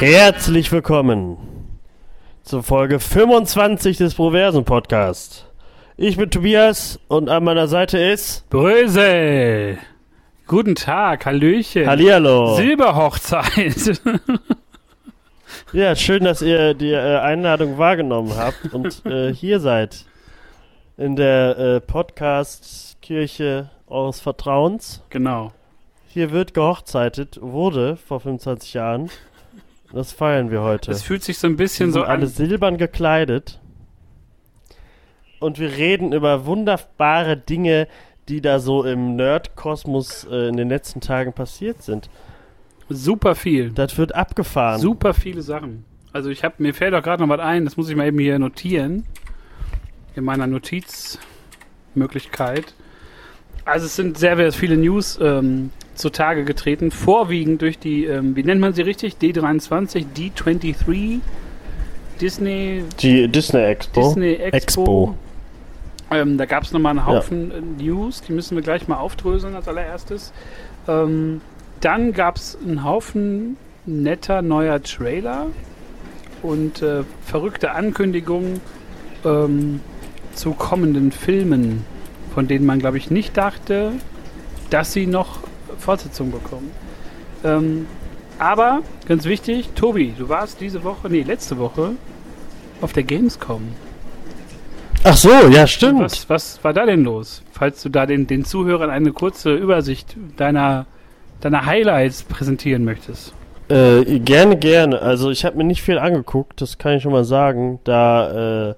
Herzlich willkommen zur Folge 25 des Proversen Podcast. Ich bin Tobias und an meiner Seite ist Brösel. Guten Tag, Hallöchen. Hallihallo. Silberhochzeit. Ja, schön, dass ihr die äh, Einladung wahrgenommen habt und äh, hier seid in der äh, Podcast-Kirche eures Vertrauens. genau. Hier wird gehochzeitet, wurde vor 25 Jahren. Das feiern wir heute. Es fühlt sich so ein Wir bisschen sind so alle an. silbern gekleidet. Und wir reden über wunderbare Dinge, die da so im Nerd-Kosmos äh, in den letzten Tagen passiert sind. Super viel. Das wird abgefahren. Super viele Sachen. Also ich habe mir fällt auch gerade noch was ein, das muss ich mal eben hier notieren. In meiner Notizmöglichkeit. Also es sind sehr, sehr viele News ähm, zutage getreten, vorwiegend durch die, ähm, wie nennt man sie richtig? D23, D23, Disney, Die Disney Expo. Disney Expo. Expo. Ähm, da gab es nochmal einen Haufen äh, News, die müssen wir gleich mal aufdröseln als allererstes. Ähm, dann gab es einen Haufen netter neuer Trailer und äh, verrückte Ankündigungen ähm, zu kommenden Filmen, von denen man, glaube ich, nicht dachte, dass sie noch Fortsetzung bekommen. Ähm, aber, ganz wichtig, Tobi, du warst diese Woche, nee, letzte Woche auf der Gamescom. Ach so, ja, stimmt. Was, was war da denn los? Falls du da den, den Zuhörern eine kurze Übersicht deiner, deiner Highlights präsentieren möchtest. Äh, gerne, gerne. Also ich habe mir nicht viel angeguckt, das kann ich schon mal sagen, da äh,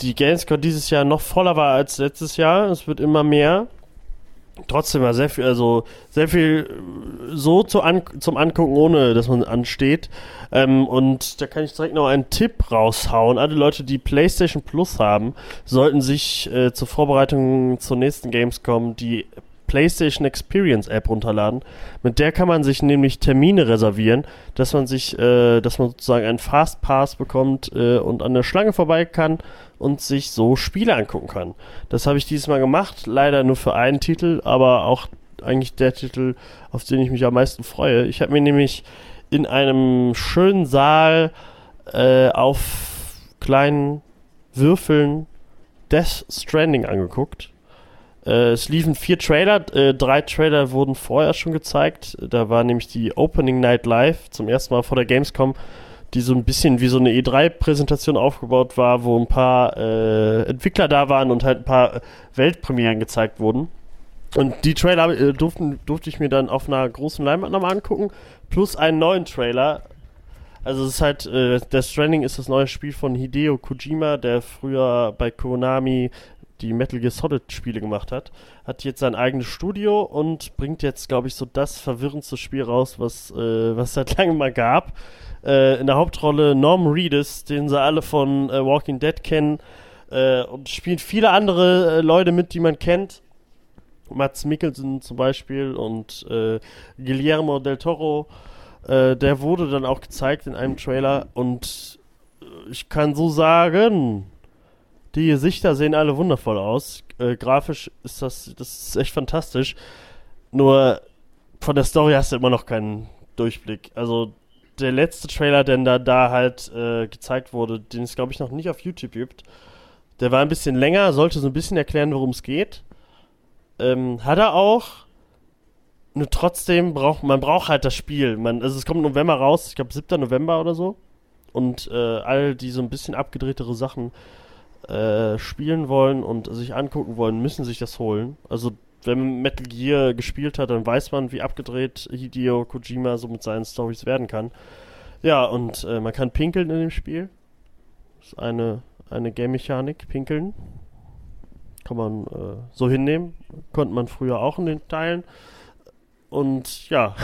die Gamescom dieses Jahr noch voller war als letztes Jahr. Es wird immer mehr. Trotzdem war sehr viel, also sehr viel äh, so zu an, zum Angucken, ohne dass man ansteht. Ähm, und da kann ich direkt noch einen Tipp raushauen. Alle Leute, die PlayStation Plus haben, sollten sich äh, zur Vorbereitung zur nächsten Gamescom die PlayStation Experience App runterladen. Mit der kann man sich nämlich Termine reservieren, dass man sich, äh, dass man sozusagen einen Fastpass bekommt äh, und an der Schlange vorbei kann und sich so Spiele angucken kann. Das habe ich dieses Mal gemacht, leider nur für einen Titel, aber auch eigentlich der Titel, auf den ich mich am meisten freue. Ich habe mir nämlich in einem schönen Saal äh, auf kleinen Würfeln Death Stranding angeguckt. Äh, es liefen vier Trailer, äh, drei Trailer wurden vorher schon gezeigt. Da war nämlich die Opening Night Live zum ersten Mal vor der Gamescom, die so ein bisschen wie so eine E3-Präsentation aufgebaut war, wo ein paar äh, Entwickler da waren und halt ein paar Weltpremieren gezeigt wurden. Und die Trailer äh, durften, durfte ich mir dann auf einer großen Leinwand nochmal angucken, plus einen neuen Trailer. Also es ist halt, äh, Death Stranding ist das neue Spiel von Hideo Kojima, der früher bei Konami die Metal Gear Solid Spiele gemacht hat, hat jetzt sein eigenes Studio und bringt jetzt, glaube ich, so das verwirrendste Spiel raus, was äh, was seit langem mal gab. Äh, in der Hauptrolle Norm Reedus, den sie alle von äh, Walking Dead kennen, äh, und spielen viele andere äh, Leute mit, die man kennt. Mats Mikkelsen zum Beispiel und äh, Guillermo del Toro. Der wurde dann auch gezeigt in einem Trailer und ich kann so sagen, die Gesichter sehen alle wundervoll aus. Äh, grafisch ist das, das ist echt fantastisch. Nur von der Story hast du immer noch keinen Durchblick. Also der letzte Trailer, der da, da halt äh, gezeigt wurde, den es glaube ich noch nicht auf YouTube gibt, der war ein bisschen länger, sollte so ein bisschen erklären, worum es geht. Ähm, hat er auch. Nur trotzdem braucht man braucht halt das Spiel. Man, also es kommt November raus, ich glaube 7. November oder so. Und äh, all die so ein bisschen abgedrehtere Sachen äh, spielen wollen und sich angucken wollen, müssen sich das holen. Also wenn man Metal Gear gespielt hat, dann weiß man, wie abgedreht Hideo Kojima so mit seinen Stories werden kann. Ja, und äh, man kann pinkeln in dem Spiel. Das ist eine, eine Game-Mechanik, pinkeln. Kann man äh, so hinnehmen. Konnte man früher auch in den Teilen. Und ja,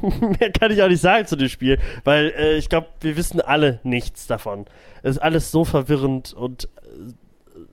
mehr kann ich auch nicht sagen zu dem Spiel, weil äh, ich glaube, wir wissen alle nichts davon. Es ist alles so verwirrend und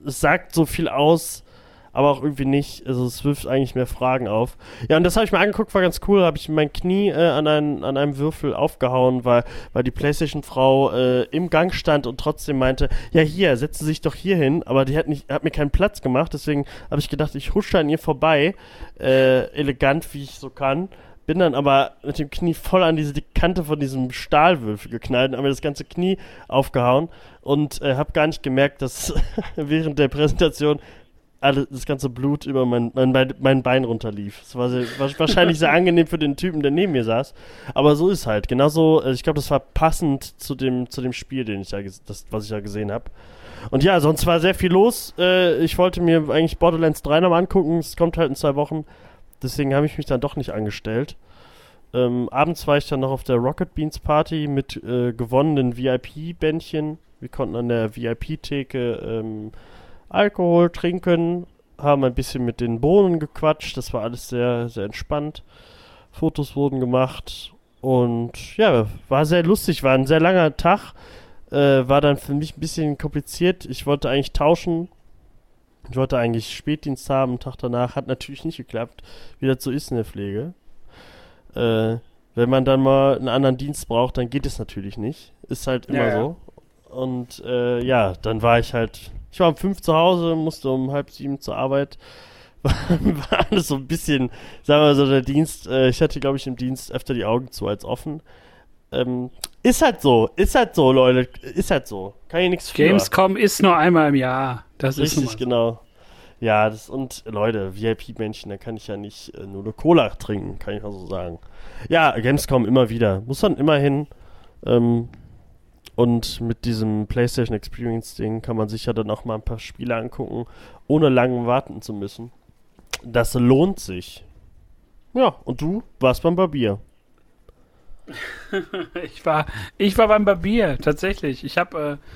es sagt so viel aus, aber auch irgendwie nicht. Also es wirft eigentlich mehr Fragen auf. Ja, und das habe ich mir angeguckt, war ganz cool. Habe ich mein Knie äh, an, ein, an einem Würfel aufgehauen, weil, weil die PlayStation-Frau äh, im Gang stand und trotzdem meinte, ja hier, setzen Sie sich doch hier hin. Aber die hat, nicht, hat mir keinen Platz gemacht, deswegen habe ich gedacht, ich husche an ihr vorbei, äh, elegant wie ich so kann. Bin dann aber mit dem Knie voll an diese die Kante von diesem Stahlwürfel geknallt und habe mir das ganze Knie aufgehauen und äh, habe gar nicht gemerkt, dass während der Präsentation alle, das ganze Blut über mein, mein, mein Bein runterlief. Das war, sehr, war wahrscheinlich sehr angenehm für den Typen, der neben mir saß. Aber so ist halt. Genauso, äh, ich glaube, das war passend zu dem, zu dem Spiel, den ich ja, das, was ich ja gesehen habe. Und ja, sonst war sehr viel los. Äh, ich wollte mir eigentlich Borderlands 3 noch angucken. Es kommt halt in zwei Wochen. Deswegen habe ich mich dann doch nicht angestellt. Ähm, abends war ich dann noch auf der Rocket Beans Party mit äh, gewonnenen VIP-Bändchen. Wir konnten an der VIP-Theke ähm, Alkohol trinken, haben ein bisschen mit den Bohnen gequatscht. Das war alles sehr, sehr entspannt. Fotos wurden gemacht und ja, war sehr lustig, war ein sehr langer Tag. Äh, war dann für mich ein bisschen kompliziert. Ich wollte eigentlich tauschen. Ich wollte eigentlich Spätdienst haben, Tag danach. Hat natürlich nicht geklappt, wie das so ist in der Pflege. Äh, wenn man dann mal einen anderen Dienst braucht, dann geht es natürlich nicht. Ist halt immer ja, so. Und äh, ja, dann war ich halt, ich war um fünf zu Hause, musste um halb sieben zur Arbeit. War, alles so ein bisschen, sagen wir mal so, der Dienst, äh, ich hatte, glaube ich, im Dienst öfter die Augen zu als offen. Ähm, ist halt so, ist halt so, Leute, ist halt so. Kann ich nichts für. Gamescom ist nur einmal im Jahr. Das Richtig, ist genau. Ja, das, und Leute, VIP-Männchen, da kann ich ja nicht äh, nur eine Cola trinken, kann ich mal so sagen. Ja, Gamescom immer wieder. Muss dann immer hin. Ähm, und mit diesem PlayStation Experience Ding kann man sich ja dann auch mal ein paar Spiele angucken, ohne lange warten zu müssen. Das lohnt sich. Ja, und du warst beim Barbier. ich war, ich war beim Barbier, tatsächlich. Ich habe, äh,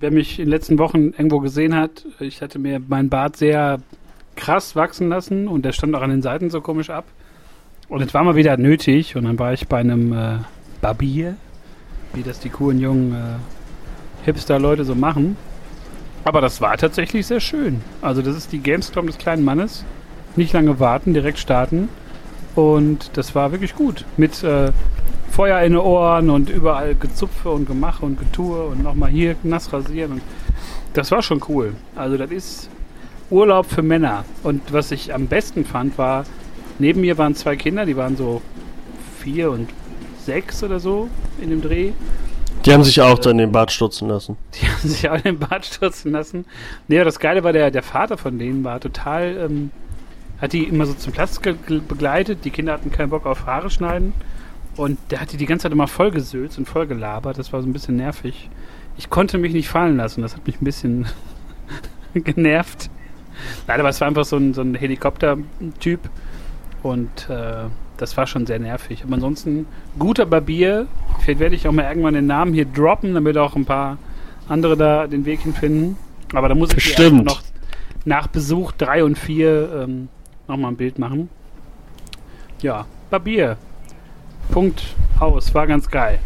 wer mich in den letzten Wochen irgendwo gesehen hat, ich hatte mir meinen Bart sehr krass wachsen lassen und der stand auch an den Seiten so komisch ab. Und es war mal wieder nötig und dann war ich bei einem äh, Barbier wie das die coolen jungen äh, Hipster-Leute so machen. Aber das war tatsächlich sehr schön. Also das ist die Gamescom des kleinen Mannes. Nicht lange warten, direkt starten. Und das war wirklich gut. Mit äh, Feuer in den Ohren und überall Gezupfe und Gemache und Getue und nochmal hier nass rasieren. Und das war schon cool. Also das ist Urlaub für Männer. Und was ich am besten fand, war, neben mir waren zwei Kinder, die waren so vier und sechs oder so in dem Dreh. Die haben sich auch dann den Bart stutzen lassen. Die haben sich auch den Bart stutzen lassen. Nee, das Geile war, der, der Vater von denen war total, ähm, hat die immer so zum Platz begleitet. Die Kinder hatten keinen Bock auf Haare schneiden. Und der hat die die ganze Zeit immer vollgesülzt und voll gelabert. Das war so ein bisschen nervig. Ich konnte mich nicht fallen lassen. Das hat mich ein bisschen genervt. Leider war es einfach so ein, so ein Helikopter-Typ. Und äh, das war schon sehr nervig. Aber ansonsten guter Barbier. Vielleicht werde ich auch mal irgendwann den Namen hier droppen, damit auch ein paar andere da den Weg hinfinden. Aber da muss ich noch nach Besuch 3 und 4 ähm, nochmal ein Bild machen. Ja, Barbier. Punkt aus. War ganz geil.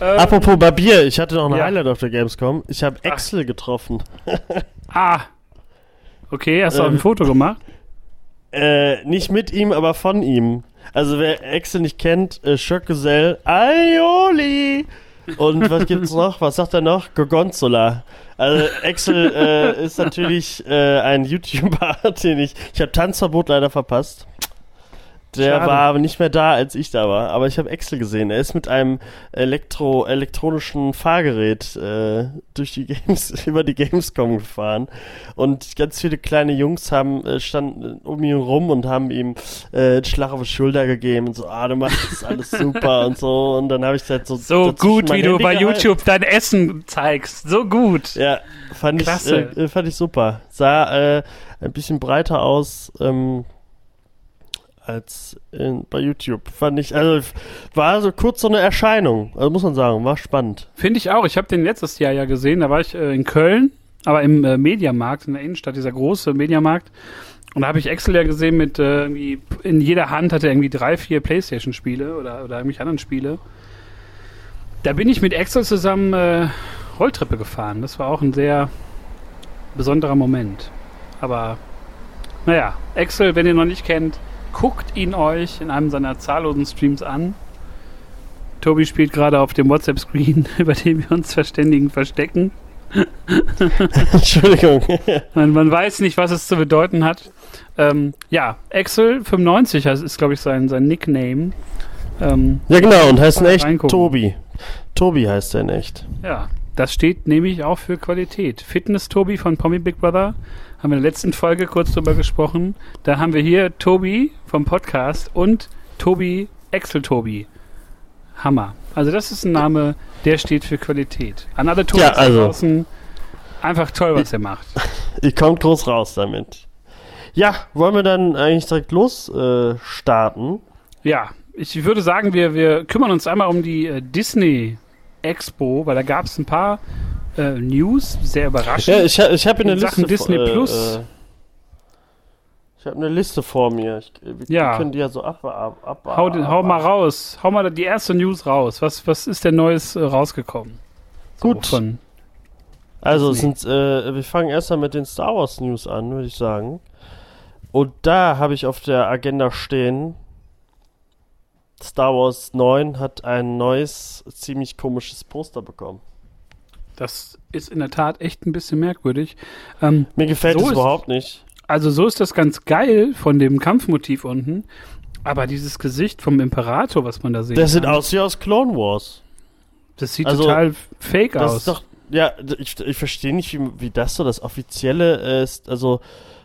Ähm, Apropos Barbier, ich hatte noch ein ja. Highlight auf der Gamescom. Ich habe Axel getroffen. ah. Okay, hast du ähm, auch ein Foto gemacht? Äh, nicht mit ihm, aber von ihm. Also wer Excel nicht kennt, äh, Schöckgesell, Aioli! Und was gibt's noch? Was sagt er noch? Gorgonzola. Also Excel äh, ist natürlich äh, ein YouTuber, den ich. Ich habe Tanzverbot leider verpasst. Der Schade. war aber nicht mehr da, als ich da war. Aber ich habe Excel gesehen. Er ist mit einem Elektro elektronischen Fahrgerät äh, durch die Games über die Gamescom gefahren und ganz viele kleine Jungs haben äh, standen um ihn rum und haben ihm äh, einen Schlag auf die Schulter gegeben und so, ah, du machst das alles super und so. Und dann habe ich halt so so gut, wie du bei. YouTube dein Essen zeigst, so gut. Ja, fand Klasse. ich äh, fand ich super. Sah äh, ein bisschen breiter aus. Ähm, als in, bei YouTube. Fand ich, also war so kurz so eine Erscheinung. Also muss man sagen, war spannend. Finde ich auch. Ich habe den letztes Jahr ja gesehen. Da war ich äh, in Köln, aber im äh, Mediamarkt in der Innenstadt, dieser große Mediamarkt. Und da habe ich Excel ja gesehen mit äh, irgendwie, in jeder Hand hatte er irgendwie drei, vier Playstation-Spiele oder, oder irgendwelche anderen Spiele. Da bin ich mit Excel zusammen äh, Rolltreppe gefahren. Das war auch ein sehr besonderer Moment. Aber Naja, Axel, wenn ihr noch nicht kennt, guckt ihn euch in einem seiner zahllosen Streams an. Tobi spielt gerade auf dem WhatsApp-Screen, über den wir uns verständigen, verstecken. Entschuldigung. man, man, weiß nicht, was es zu bedeuten hat. Ähm, ja, Axel95 ist, glaube ich, sein, sein Nickname. Ähm, ja, genau, und heißt in echt reingucken. Tobi. Tobi heißt er in echt. Ja, das steht nämlich auch für Qualität. Fitness-Tobi von Pommy Big Brother haben wir in der letzten Folge kurz drüber gesprochen. Da haben wir hier Tobi vom Podcast und Tobi Axel Tobi. Hammer. Also das ist ein Name, der steht für Qualität. An alle Tobis ja, also, draußen, einfach toll, was ihr macht. Ihr kommt groß raus damit. Ja, wollen wir dann eigentlich direkt los äh, starten? Ja, ich würde sagen, wir, wir kümmern uns einmal um die äh, Disney Expo, weil da gab es ein paar äh, News, sehr überraschend. Ja, ich, ich habe eine Liste Disney äh, Plus. Äh, ich habe eine Liste vor mir. Ich, wir ja. können die ja so ab, ab, ab, hau, den, hau mal raus. Hau mal die erste News raus. Was, was ist denn Neues äh, rausgekommen? So, Gut. Von also sind, äh, wir fangen erstmal mit den Star Wars News an, würde ich sagen. Und da habe ich auf der Agenda stehen, Star Wars 9 hat ein neues, ziemlich komisches Poster bekommen. Das ist in der Tat echt ein bisschen merkwürdig. Ähm, Mir gefällt so es überhaupt nicht. Also so ist das ganz geil von dem Kampfmotiv unten. Aber dieses Gesicht vom Imperator, was man da sieht. Das sieht aus wie aus Clone Wars. Das sieht also, total fake das aus. Ist doch, ja, ich, ich verstehe nicht, wie, wie das so das offizielle ist. Also,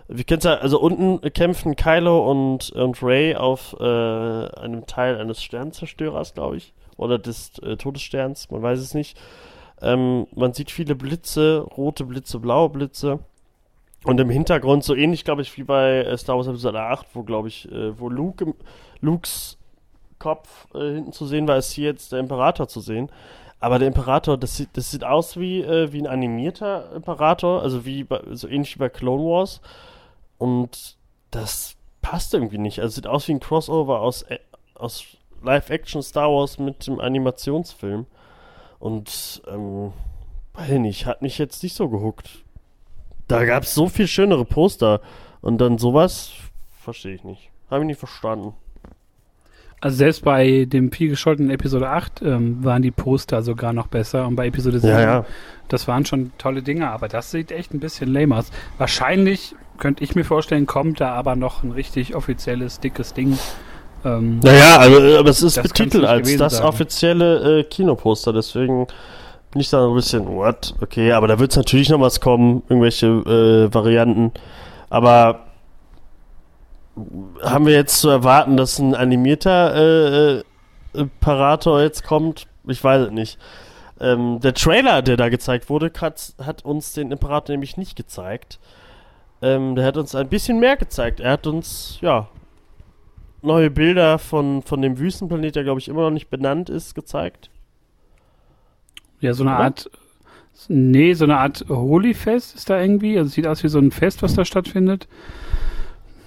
wie kennst du, also unten kämpfen Kylo und, und Ray auf äh, einem Teil eines Sternzerstörers, glaube ich. Oder des äh, Todessterns, man weiß es nicht. Ähm, man sieht viele Blitze, rote Blitze, blaue Blitze. Und im Hintergrund, so ähnlich, glaube ich, wie bei äh, Star Wars Episode 8, wo, glaube ich, äh, wo Luke Lukes Kopf äh, hinten zu sehen war, ist hier jetzt der Imperator zu sehen. Aber der Imperator, das sieht, das sieht aus wie, äh, wie ein animierter Imperator, also wie bei, so ähnlich wie bei Clone Wars. Und das passt irgendwie nicht. Also sieht aus wie ein Crossover aus, äh, aus Live-Action Star Wars mit dem Animationsfilm. Und, ähm, weiß nicht, hat mich jetzt nicht so gehuckt. Da gab es so viel schönere Poster. Und dann sowas, verstehe ich nicht. Habe ich nicht verstanden. Also selbst bei dem viel gescholtenen Episode 8 ähm, waren die Poster sogar noch besser. Und bei Episode 7, ja, ja. das waren schon tolle Dinge. Aber das sieht echt ein bisschen lame aus. Wahrscheinlich, könnte ich mir vorstellen, kommt da aber noch ein richtig offizielles, dickes Ding. Ähm, naja, also, aber es ist betitelt als das sein. offizielle äh, Kinoposter. Deswegen bin ich da ein bisschen, what? Okay, aber da wird es natürlich noch was kommen, irgendwelche äh, Varianten. Aber haben wir jetzt zu erwarten, dass ein animierter äh, äh, Imperator jetzt kommt? Ich weiß es nicht. Ähm, der Trailer, der da gezeigt wurde, hat, hat uns den Imperator nämlich nicht gezeigt. Ähm, der hat uns ein bisschen mehr gezeigt. Er hat uns, ja, neue Bilder von, von dem Wüstenplanet, der glaube ich immer noch nicht benannt ist, gezeigt. Ja, so eine Art. Nee, so eine Art Holy-Fest ist da irgendwie. Also sieht aus wie so ein Fest, was da stattfindet.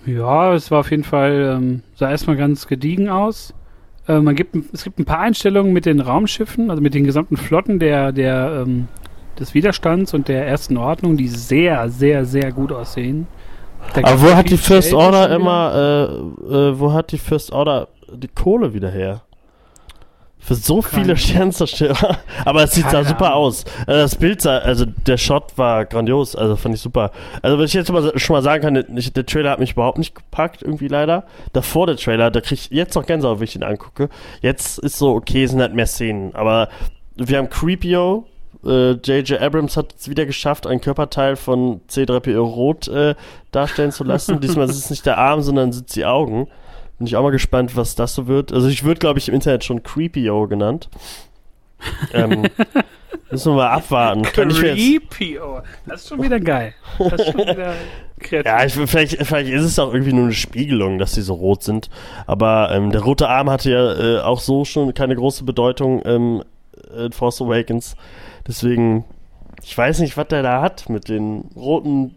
Ja, es war auf jeden Fall, ähm, sah erstmal ganz gediegen aus. Äh, man gibt, es gibt ein paar Einstellungen mit den Raumschiffen, also mit den gesamten Flotten der, der, ähm, des Widerstands und der ersten Ordnung, die sehr, sehr, sehr gut aussehen. Aber wo hat die First Order immer, äh, äh, wo hat die First Order die Kohle wieder her? Für so Keine viele Sternzerstörer. Aber es sieht da super aus. Also das Bild sah, also der Shot war grandios, also fand ich super. Also was ich jetzt mal, schon mal sagen kann, der, der Trailer hat mich überhaupt nicht gepackt, irgendwie leider. Davor der Trailer, da krieg ich jetzt noch Gänsehaut, wenn ich ihn angucke. Jetzt ist so, okay, sind halt mehr Szenen. Aber wir haben Creepio, J.J. Äh, Abrams hat es wieder geschafft, ein Körperteil von C3PO rot äh, darstellen zu lassen. Diesmal ist es nicht der Arm, sondern sind die Augen. Bin ich auch mal gespannt, was das so wird. Also ich würde, glaube ich, im Internet schon Creepio genannt. ähm, müssen wir mal abwarten. Creepio. Das ist schon wieder geil. Das ist schon wieder kreativ. Ja, ich, vielleicht, vielleicht ist es auch irgendwie nur eine Spiegelung, dass sie so rot sind. Aber ähm, der rote Arm hatte ja äh, auch so schon keine große Bedeutung ähm, in Force Awakens. Deswegen, ich weiß nicht, was der da hat mit den roten.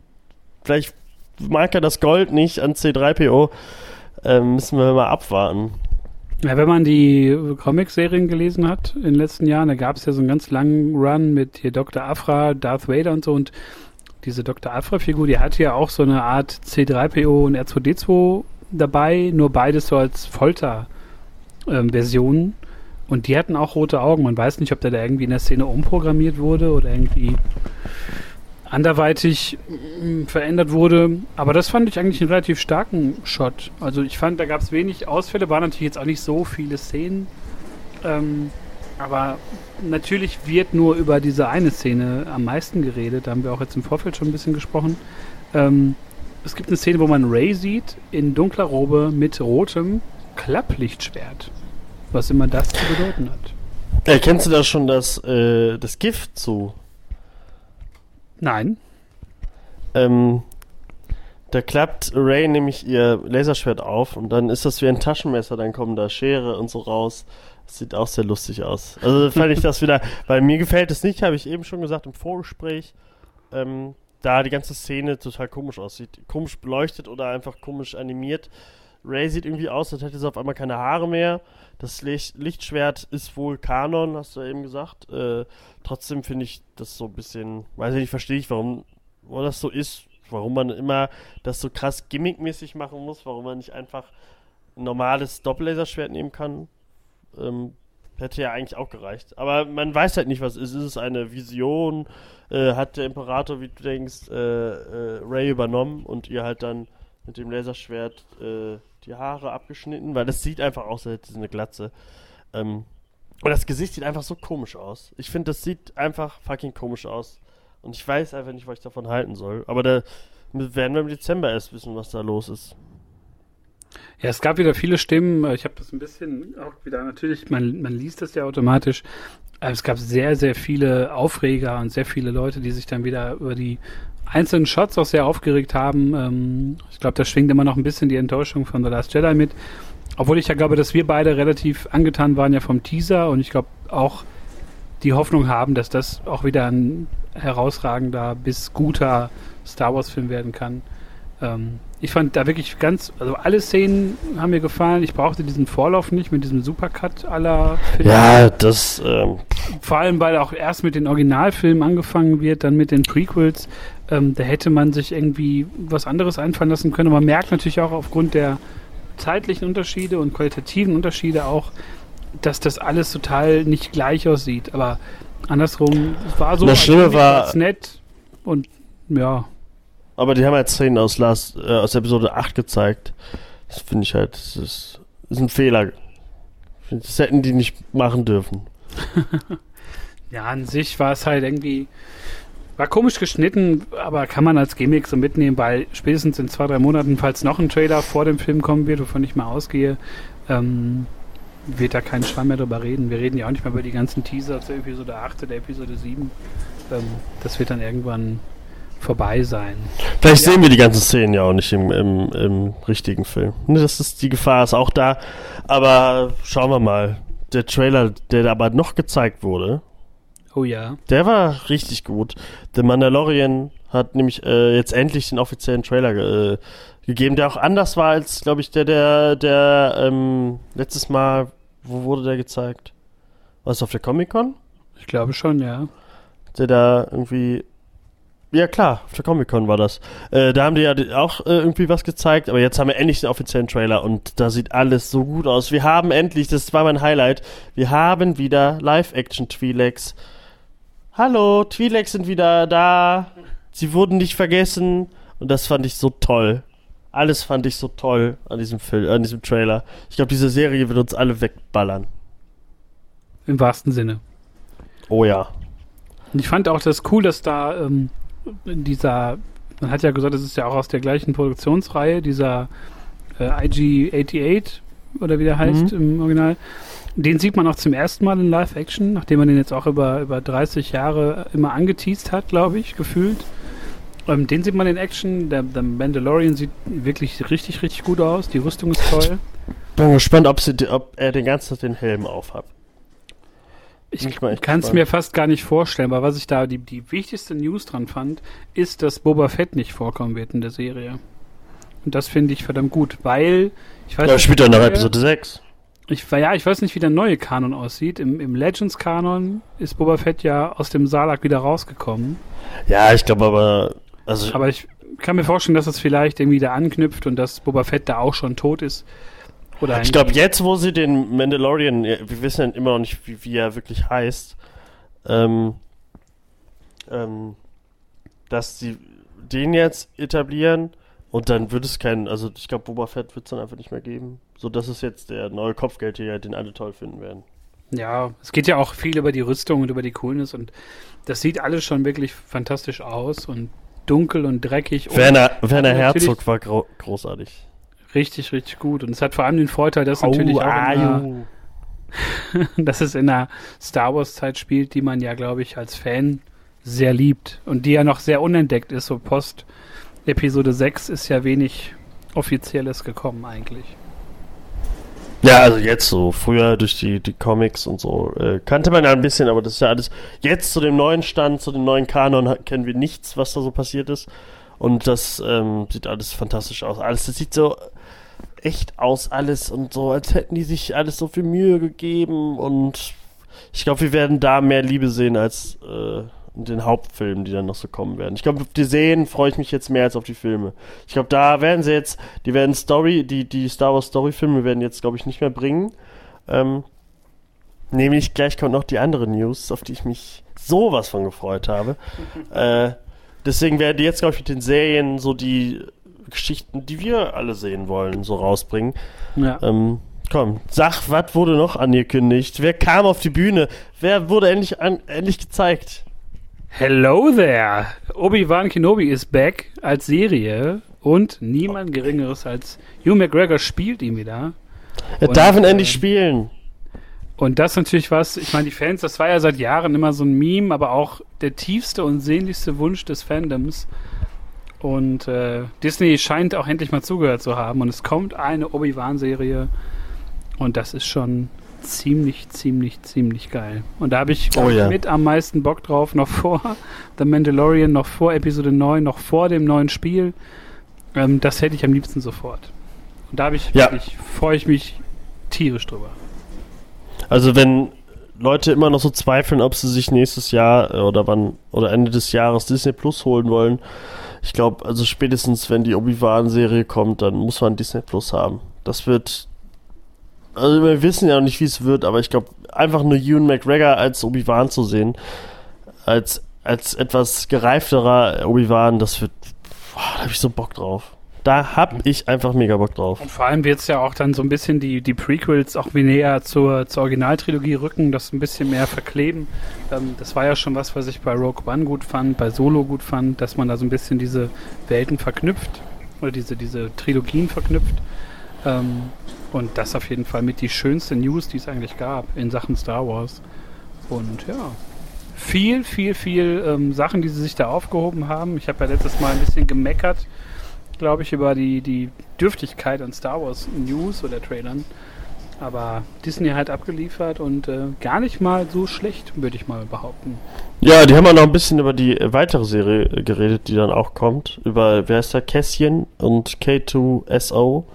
Vielleicht mag er das Gold nicht an C3PO. Ähm, müssen wir mal abwarten. Ja, wenn man die Comic-Serien gelesen hat in den letzten Jahren, da gab es ja so einen ganz langen Run mit hier Dr. Afra, Darth Vader und so und diese Dr. Alpha-Figur, die hatte ja auch so eine Art C3PO und R2D2 dabei, nur beides so als Folter-Versionen. Ähm, und die hatten auch rote Augen. Man weiß nicht, ob der da irgendwie in der Szene umprogrammiert wurde oder irgendwie anderweitig mm, verändert wurde. Aber das fand ich eigentlich einen relativ starken Shot. Also ich fand, da gab es wenig Ausfälle, waren natürlich jetzt auch nicht so viele Szenen. Ähm, aber natürlich wird nur über diese eine Szene am meisten geredet. Da haben wir auch jetzt im Vorfeld schon ein bisschen gesprochen. Ähm, es gibt eine Szene, wo man Ray sieht in dunkler Robe mit rotem Klapplichtschwert. Was immer das zu bedeuten hat. Erkennst du da schon das, äh, das Gift zu? Nein. Ähm, da klappt Ray nämlich ihr Laserschwert auf und dann ist das wie ein Taschenmesser, dann kommen da Schere und so raus. Das sieht auch sehr lustig aus. Also fand ich das wieder, weil mir gefällt es nicht, habe ich eben schon gesagt im Vorgespräch, ähm, da die ganze Szene total komisch aussieht. Komisch beleuchtet oder einfach komisch animiert. Ray sieht irgendwie aus, als hätte sie auf einmal keine Haare mehr. Das Lichtschwert ist wohl Kanon, hast du eben gesagt. Äh, trotzdem finde ich das so ein bisschen, weiß ich nicht, verstehe ich, warum, warum das so ist. Warum man immer das so krass gimmickmäßig machen muss, warum man nicht einfach ein normales Doppellaserschwert nehmen kann. Ähm, hätte ja eigentlich auch gereicht. Aber man weiß halt nicht, was ist. Ist es eine Vision? Äh, hat der Imperator, wie du denkst, äh, äh, Ray übernommen und ihr halt dann mit dem Laserschwert äh, die Haare abgeschnitten, weil das sieht einfach aus, als hätte sie eine Glatze. Ähm, und das Gesicht sieht einfach so komisch aus. Ich finde, das sieht einfach fucking komisch aus. Und ich weiß einfach nicht, was ich davon halten soll. Aber da werden wir im Dezember erst wissen, was da los ist. Ja, es gab wieder viele Stimmen. Ich habe das ein bisschen auch wieder, natürlich, man, man liest das ja automatisch. Es gab sehr, sehr viele Aufreger und sehr viele Leute, die sich dann wieder über die einzelnen Shots auch sehr aufgeregt haben. Ähm, ich glaube, da schwingt immer noch ein bisschen die Enttäuschung von The Last Jedi mit. Obwohl ich ja glaube, dass wir beide relativ angetan waren ja vom Teaser und ich glaube auch die Hoffnung haben, dass das auch wieder ein herausragender bis guter Star Wars Film werden kann. Ähm, ich fand da wirklich ganz, also alle Szenen haben mir gefallen. Ich brauchte diesen Vorlauf nicht mit diesem Supercut aller Filme. Ja, das. Ähm Vor allem, weil auch erst mit den Originalfilmen angefangen wird, dann mit den Prequels. Ähm, da hätte man sich irgendwie was anderes einfallen lassen können. man merkt natürlich auch aufgrund der zeitlichen Unterschiede und qualitativen Unterschiede auch, dass das alles total nicht gleich aussieht. Aber andersrum, es war so das Schlimme war nett und ja. Aber die haben halt Szenen aus, Last, äh, aus Episode 8 gezeigt. Das finde ich halt, das ist, das ist ein Fehler. Das hätten die nicht machen dürfen. ja, an sich war es halt irgendwie, war komisch geschnitten, aber kann man als Gimmick so mitnehmen, weil spätestens in zwei, drei Monaten, falls noch ein Trailer vor dem Film kommen wird, wovon ich mal ausgehe, ähm, wird da kein Schwamm mehr drüber reden. Wir reden ja auch nicht mehr über die ganzen Teaser zur Episode 8 oder Episode 7. Ähm, das wird dann irgendwann vorbei sein. Vielleicht ja. sehen wir die ganzen Szenen ja auch nicht im, im, im richtigen Film. Ne, das ist, die Gefahr ist auch da. Aber schauen wir mal. Der Trailer, der aber noch gezeigt wurde. Oh ja. Der war richtig gut. The Mandalorian hat nämlich äh, jetzt endlich den offiziellen Trailer äh, gegeben, der auch anders war als, glaube ich, der, der, der ähm, letztes Mal, wo wurde der gezeigt? War es auf der Comic-Con? Ich glaube schon, ja. Der da irgendwie ja, klar, auf der Comic-Con war das. Äh, da haben die ja auch äh, irgendwie was gezeigt, aber jetzt haben wir endlich den offiziellen Trailer und da sieht alles so gut aus. Wir haben endlich, das war mein Highlight, wir haben wieder Live-Action-Twi'leks. Hallo, Twi'leks sind wieder da. Sie wurden nicht vergessen und das fand ich so toll. Alles fand ich so toll an diesem Film, an diesem Trailer. Ich glaube, diese Serie wird uns alle wegballern. Im wahrsten Sinne. Oh ja. Und ich fand auch das cool, dass da ähm, in dieser, man hat ja gesagt, das ist ja auch aus der gleichen Produktionsreihe, dieser äh, IG-88 oder wie der heißt mhm. im Original. Den sieht man auch zum ersten Mal in Live-Action, nachdem man den jetzt auch über, über 30 Jahre immer angeteased hat, glaube ich, gefühlt. Ähm, den sieht man in Action. Der, der, Mandalorian sieht wirklich richtig, richtig gut aus. Die Rüstung ist toll. Bin gespannt, ob, sie, ob er den ganzen Tag den Helm aufhat. Ich kann es mir fast gar nicht vorstellen, weil was ich da die, die wichtigste News dran fand, ist, dass Boba Fett nicht vorkommen wird in der Serie. Und das finde ich verdammt gut, weil ich weiß ja, spielt er nach Episode 6. Ich, ja, ich weiß nicht, wie der neue Kanon aussieht. Im, im Legends-Kanon ist Boba Fett ja aus dem Salak wieder rausgekommen. Ja, ich glaube aber. Also, aber ich kann mir vorstellen, dass es vielleicht irgendwie da anknüpft und dass Boba Fett da auch schon tot ist. Oder ich glaube, jetzt, wo sie den Mandalorian, wir wissen ja immer noch nicht, wie, wie er wirklich heißt, ähm, ähm, dass sie den jetzt etablieren und dann wird es keinen, also ich glaube, Boba Fett wird es dann einfach nicht mehr geben. So, das ist jetzt der neue Kopfgeldjäger, den alle toll finden werden. Ja, es geht ja auch viel über die Rüstung und über die Coolness und das sieht alles schon wirklich fantastisch aus und dunkel und dreckig. Werner, und Werner Herzog war gro großartig. Richtig, richtig gut. Und es hat vor allem den Vorteil, dass oh, natürlich auch der, dass es in der Star Wars Zeit spielt, die man ja, glaube ich, als Fan sehr liebt und die ja noch sehr unentdeckt ist. So Post Episode 6 ist ja wenig Offizielles gekommen eigentlich. Ja, also jetzt so. Früher durch die, die Comics und so äh, kannte man ja ein bisschen, aber das ist ja alles. Jetzt zu dem neuen Stand, zu dem neuen Kanon kennen wir nichts, was da so passiert ist. Und das ähm, sieht alles fantastisch aus. Alles, das sieht so echt aus, alles und so, als hätten die sich alles so viel Mühe gegeben. Und ich glaube, wir werden da mehr Liebe sehen als äh, den Hauptfilmen, die dann noch so kommen werden. Ich glaube, auf die Serien freue ich mich jetzt mehr als auf die Filme. Ich glaube, da werden sie jetzt, die werden Story, die, die Star Wars Story-Filme werden jetzt, glaube ich, nicht mehr bringen. Ähm, nämlich gleich kommt noch die andere News, auf die ich mich sowas von gefreut habe. äh, deswegen werden die jetzt, glaube ich, mit den Serien so die Geschichten, die wir alle sehen wollen, so rausbringen. Ja. Ähm, komm, sag, was wurde noch angekündigt? Wer kam auf die Bühne? Wer wurde endlich, an, endlich gezeigt? Hello there! Obi-Wan Kenobi ist back als Serie und niemand Geringeres als Hugh McGregor spielt ihn wieder. Er und, darf ihn äh, endlich spielen. Und das ist natürlich was, ich meine, die Fans, das war ja seit Jahren immer so ein Meme, aber auch der tiefste und sehnlichste Wunsch des Fandoms. Und äh, Disney scheint auch endlich mal zugehört zu haben und es kommt eine Obi-Wan-Serie und das ist schon ziemlich, ziemlich, ziemlich geil. Und da habe ich oh, ja. mit am meisten Bock drauf, noch vor The Mandalorian, noch vor Episode 9, noch vor dem neuen Spiel. Ähm, das hätte ich am liebsten sofort. Und da habe ich ja. wirklich, freue ich mich tierisch drüber. Also wenn Leute immer noch so zweifeln, ob sie sich nächstes Jahr äh, oder wann oder Ende des Jahres Disney Plus holen wollen, ich glaube, also spätestens wenn die Obi-Wan-Serie kommt, dann muss man Disney Plus haben. Das wird also wir wissen ja noch nicht, wie es wird, aber ich glaube, einfach nur Ewan McGregor als Obi-Wan zu sehen, als, als etwas gereifterer Obi-Wan, das wird, boah, da habe ich so Bock drauf. Da habe ich einfach mega Bock drauf. Und vor allem wird es ja auch dann so ein bisschen die, die Prequels auch wie näher zur, zur Originaltrilogie rücken, das ein bisschen mehr verkleben. Ähm, das war ja schon was, was ich bei Rogue One gut fand, bei Solo gut fand, dass man da so ein bisschen diese Welten verknüpft oder diese, diese Trilogien verknüpft. Ähm, und das auf jeden Fall mit die schönste News, die es eigentlich gab in Sachen Star Wars. Und ja, viel, viel, viel ähm, Sachen, die sie sich da aufgehoben haben. Ich habe ja letztes Mal ein bisschen gemeckert, glaube ich, über die, die Dürftigkeit an Star Wars News oder Trailern. Aber Disney hat abgeliefert und äh, gar nicht mal so schlecht, würde ich mal behaupten. Ja, die haben auch noch ein bisschen über die weitere Serie geredet, die dann auch kommt. Über, wer ist da? Cassian und K2SO.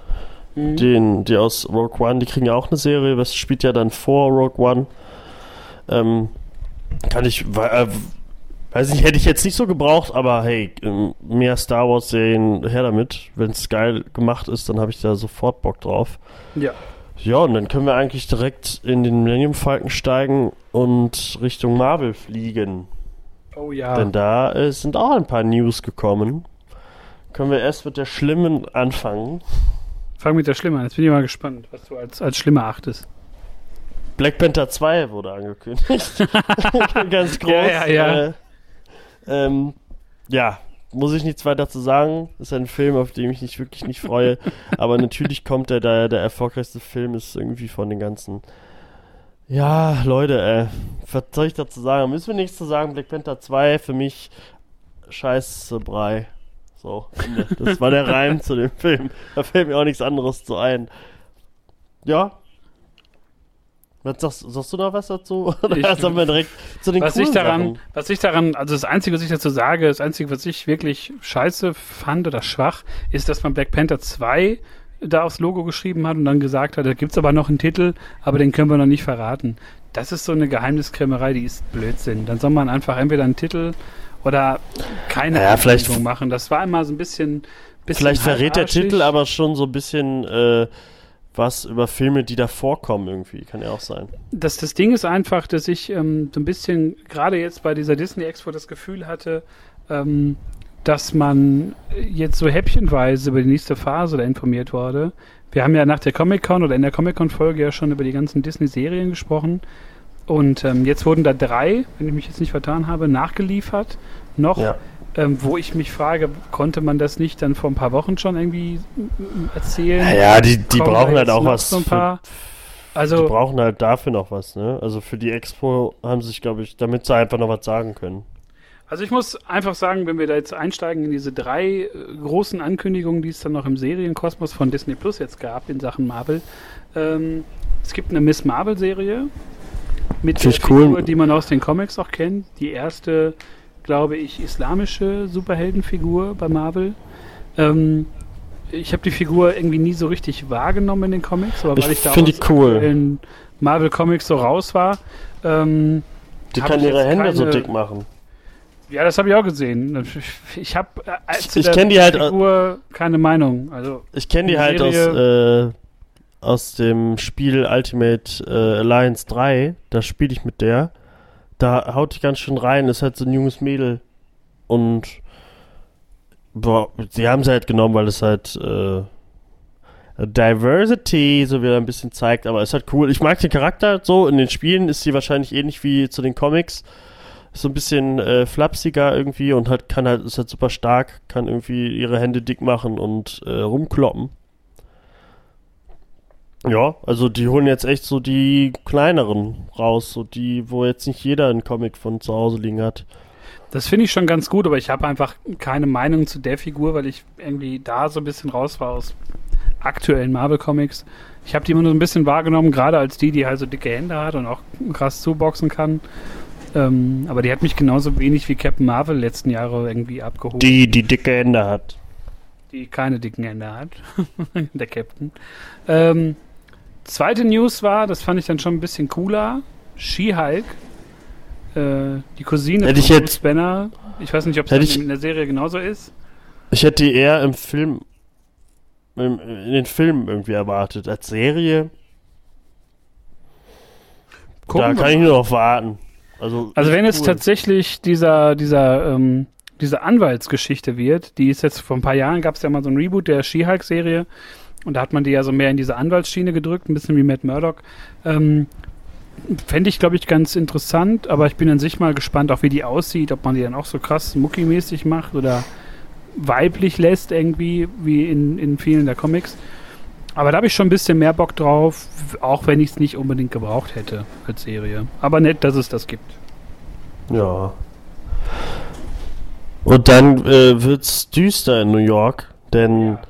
Mhm. Den, die aus Rogue One, die kriegen ja auch eine Serie, das spielt ja dann vor Rogue One. Ähm, kann ich, äh, weiß nicht, hätte ich jetzt nicht so gebraucht, aber hey, ähm, mehr Star Wars Serien her damit. Wenn es geil gemacht ist, dann habe ich da sofort Bock drauf. Ja. Ja, und dann können wir eigentlich direkt in den Millennium Falcon steigen und Richtung Marvel fliegen. Oh ja. Denn da äh, sind auch ein paar News gekommen. Können wir erst mit der schlimmen anfangen. Fang mit der Schlimme an. Jetzt bin ich mal gespannt, was du als, als Schlimme achtest. Black Panther 2 wurde angekündigt. Ganz groß. Ja, ja, ja. Äh, ähm, ja, muss ich nichts weiter zu sagen. Ist ein Film, auf den ich mich wirklich nicht freue. Aber natürlich kommt er, da er der erfolgreichste Film ist, irgendwie von den ganzen. Ja, Leute, äh, was soll ich dazu sagen? Müssen wir nichts zu sagen. Black Panther 2 für mich scheiße Brei. So, das war der Reim zu dem Film. Da fällt mir auch nichts anderes zu ein. Ja. Was sagst, sagst du da was dazu? Oder ich, sollen wir direkt zu den was ich daran, Was ich daran, also das Einzige, was ich dazu sage, das Einzige, was ich wirklich scheiße fand oder schwach, ist, dass man Black Panther 2 da aufs Logo geschrieben hat und dann gesagt hat, da gibt es aber noch einen Titel, aber den können wir noch nicht verraten. Das ist so eine Geheimniskrämerei, die ist Blödsinn. Dann soll man einfach entweder einen Titel oder keine ja, vielleicht machen. Das war immer so ein bisschen. bisschen vielleicht verrät der Titel aber schon so ein bisschen. Äh, was über Filme, die da vorkommen irgendwie. Kann ja auch sein. Das, das Ding ist einfach, dass ich ähm, so ein bisschen, gerade jetzt bei dieser Disney Expo, das Gefühl hatte, ähm, dass man jetzt so häppchenweise über die nächste Phase da informiert wurde. Wir haben ja nach der Comic-Con oder in der Comic-Con-Folge ja schon über die ganzen Disney-Serien gesprochen. Und ähm, jetzt wurden da drei, wenn ich mich jetzt nicht vertan habe, nachgeliefert. Noch. Ja. Ähm, wo ich mich frage, konnte man das nicht dann vor ein paar Wochen schon irgendwie erzählen? Ja, die, die brauchen halt auch was. So für, also, die brauchen halt dafür noch was, ne? Also für die Expo haben sie sich, glaube ich, damit sie einfach noch was sagen können. Also ich muss einfach sagen, wenn wir da jetzt einsteigen in diese drei äh, großen Ankündigungen, die es dann noch im Serienkosmos von Disney Plus jetzt gab in Sachen Marvel. Ähm, es gibt eine Miss Marvel Serie mit der Figur, cool. die man aus den Comics auch kennt. Die erste, glaube ich, islamische Superheldenfigur bei Marvel. Ähm, ich habe die Figur irgendwie nie so richtig wahrgenommen in den Comics, aber ich weil ich da aus cool. in Marvel Comics so raus war. Ähm, die kann ihre Hände keine, so dick machen. Ja, das habe ich auch gesehen. Ich habe äh, als ich kenne die halt Figur keine Meinung. Also ich kenne die halt aus äh, aus dem Spiel Ultimate äh, Alliance 3. Da spiele ich mit der. Da haut die ganz schön rein. Ist halt so ein junges Mädel und boah, sie haben sie halt genommen, weil es halt äh, Diversity so wieder ein bisschen zeigt, aber es ist halt cool. Ich mag den Charakter so. In den Spielen ist sie wahrscheinlich ähnlich wie zu den Comics so ein bisschen äh, flapsiger irgendwie und hat, kann halt, ist halt super stark, kann irgendwie ihre Hände dick machen und äh, rumkloppen. Ja, also die holen jetzt echt so die kleineren raus, so die, wo jetzt nicht jeder einen Comic von zu Hause liegen hat. Das finde ich schon ganz gut, aber ich habe einfach keine Meinung zu der Figur, weil ich irgendwie da so ein bisschen raus war aus aktuellen Marvel-Comics. Ich habe die immer nur so ein bisschen wahrgenommen, gerade als die, die halt so dicke Hände hat und auch krass zuboxen kann. Ähm, aber die hat mich genauso wenig wie Captain Marvel letzten Jahre irgendwie abgeholt. Die, die dicke Hände hat. Die keine dicken Hände hat. Der Captain. Ähm, zweite News war, das fand ich dann schon ein bisschen cooler. She-Hulk. Äh, die Cousine hätte von Bruce Banner. Ich weiß nicht, ob es in der Serie genauso ist. Ich hätte die eher im Film, im, in den Filmen irgendwie erwartet. Als Serie. Gucken da kann ich nur noch warten. Also, also wenn cool. es tatsächlich dieser, dieser, ähm, diese Anwaltsgeschichte wird, die ist jetzt vor ein paar Jahren gab es ja mal so ein Reboot der She-Hulk-Serie und da hat man die ja so mehr in diese Anwaltsschiene gedrückt, ein bisschen wie Matt Murdock. Ähm, Fände ich, glaube ich, ganz interessant, aber ich bin an sich mal gespannt, auch wie die aussieht, ob man die dann auch so krass muckimäßig macht oder weiblich lässt irgendwie, wie in, in vielen der Comics. Aber da habe ich schon ein bisschen mehr Bock drauf, auch wenn ich es nicht unbedingt gebraucht hätte als Serie. Aber nett, dass es das gibt. Ja. Und dann äh, es düster in New York, denn ja.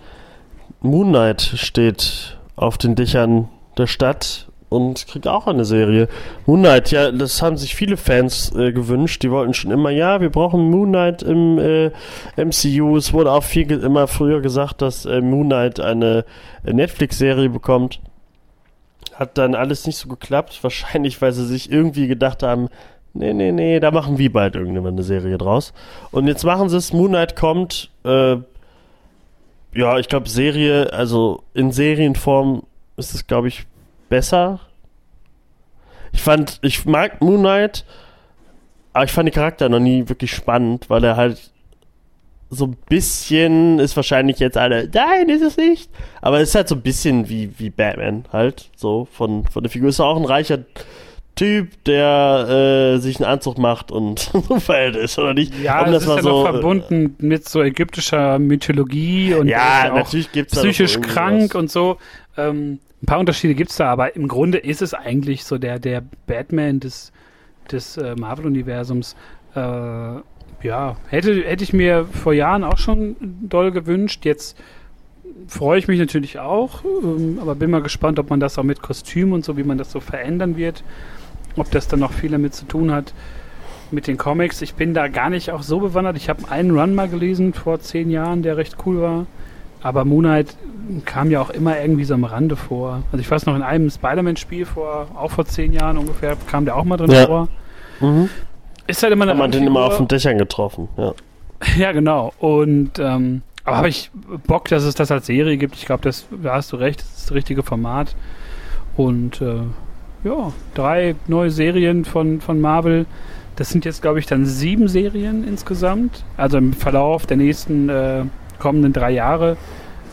Moon Knight steht auf den Dächern der Stadt und kriegt auch eine Serie. Moon Knight, ja, das haben sich viele Fans äh, gewünscht. Die wollten schon immer, ja, wir brauchen Moon Knight im äh, MCU. Es wurde auch viel immer früher gesagt, dass äh, Moon Knight eine äh, Netflix-Serie bekommt. Hat dann alles nicht so geklappt. Wahrscheinlich, weil sie sich irgendwie gedacht haben, nee, nee, nee, da machen wir bald irgendwann eine Serie draus. Und jetzt machen sie es. Moon Knight kommt, äh, ja, ich glaube, Serie, also in Serienform ist es, glaube ich, besser. Ich fand, ich mag Moon Knight, aber ich fand den Charakter noch nie wirklich spannend, weil er halt so ein bisschen ist wahrscheinlich jetzt alle, nein, ist es nicht. Aber es ist halt so ein bisschen wie, wie Batman halt, so von, von der Figur. Ist auch ein reicher Typ, der äh, sich einen Anzug macht und so verhält ist, oder nicht? Ja, um das, das ist ja so, noch verbunden äh, mit so ägyptischer Mythologie und ja, natürlich gibt's psychisch krank und so. Ähm, ein paar Unterschiede gibt es da, aber im Grunde ist es eigentlich so der, der Batman des, des äh, Marvel-Universums. Äh, ja, hätte, hätte ich mir vor Jahren auch schon doll gewünscht. Jetzt freue ich mich natürlich auch, ähm, aber bin mal gespannt, ob man das auch mit Kostüm und so, wie man das so verändern wird. Ob das dann noch viel damit zu tun hat mit den Comics. Ich bin da gar nicht auch so bewandert. Ich habe einen Run mal gelesen vor zehn Jahren, der recht cool war. Aber Moonlight kam ja auch immer irgendwie so am Rande vor. Also ich weiß noch, in einem Spider-Man-Spiel vor, auch vor zehn Jahren ungefähr, kam der auch mal drin ja. vor. Mhm. Ist halt immer eine Hat man den immer auf den Dächern getroffen, ja. Ja, genau. Und ähm, aber habe ich Bock, dass es das als Serie gibt. Ich glaube, da hast du recht, das ist das richtige Format. Und äh, ja, drei neue Serien von, von Marvel. Das sind jetzt, glaube ich, dann sieben Serien insgesamt. Also im Verlauf der nächsten äh, kommenden drei Jahre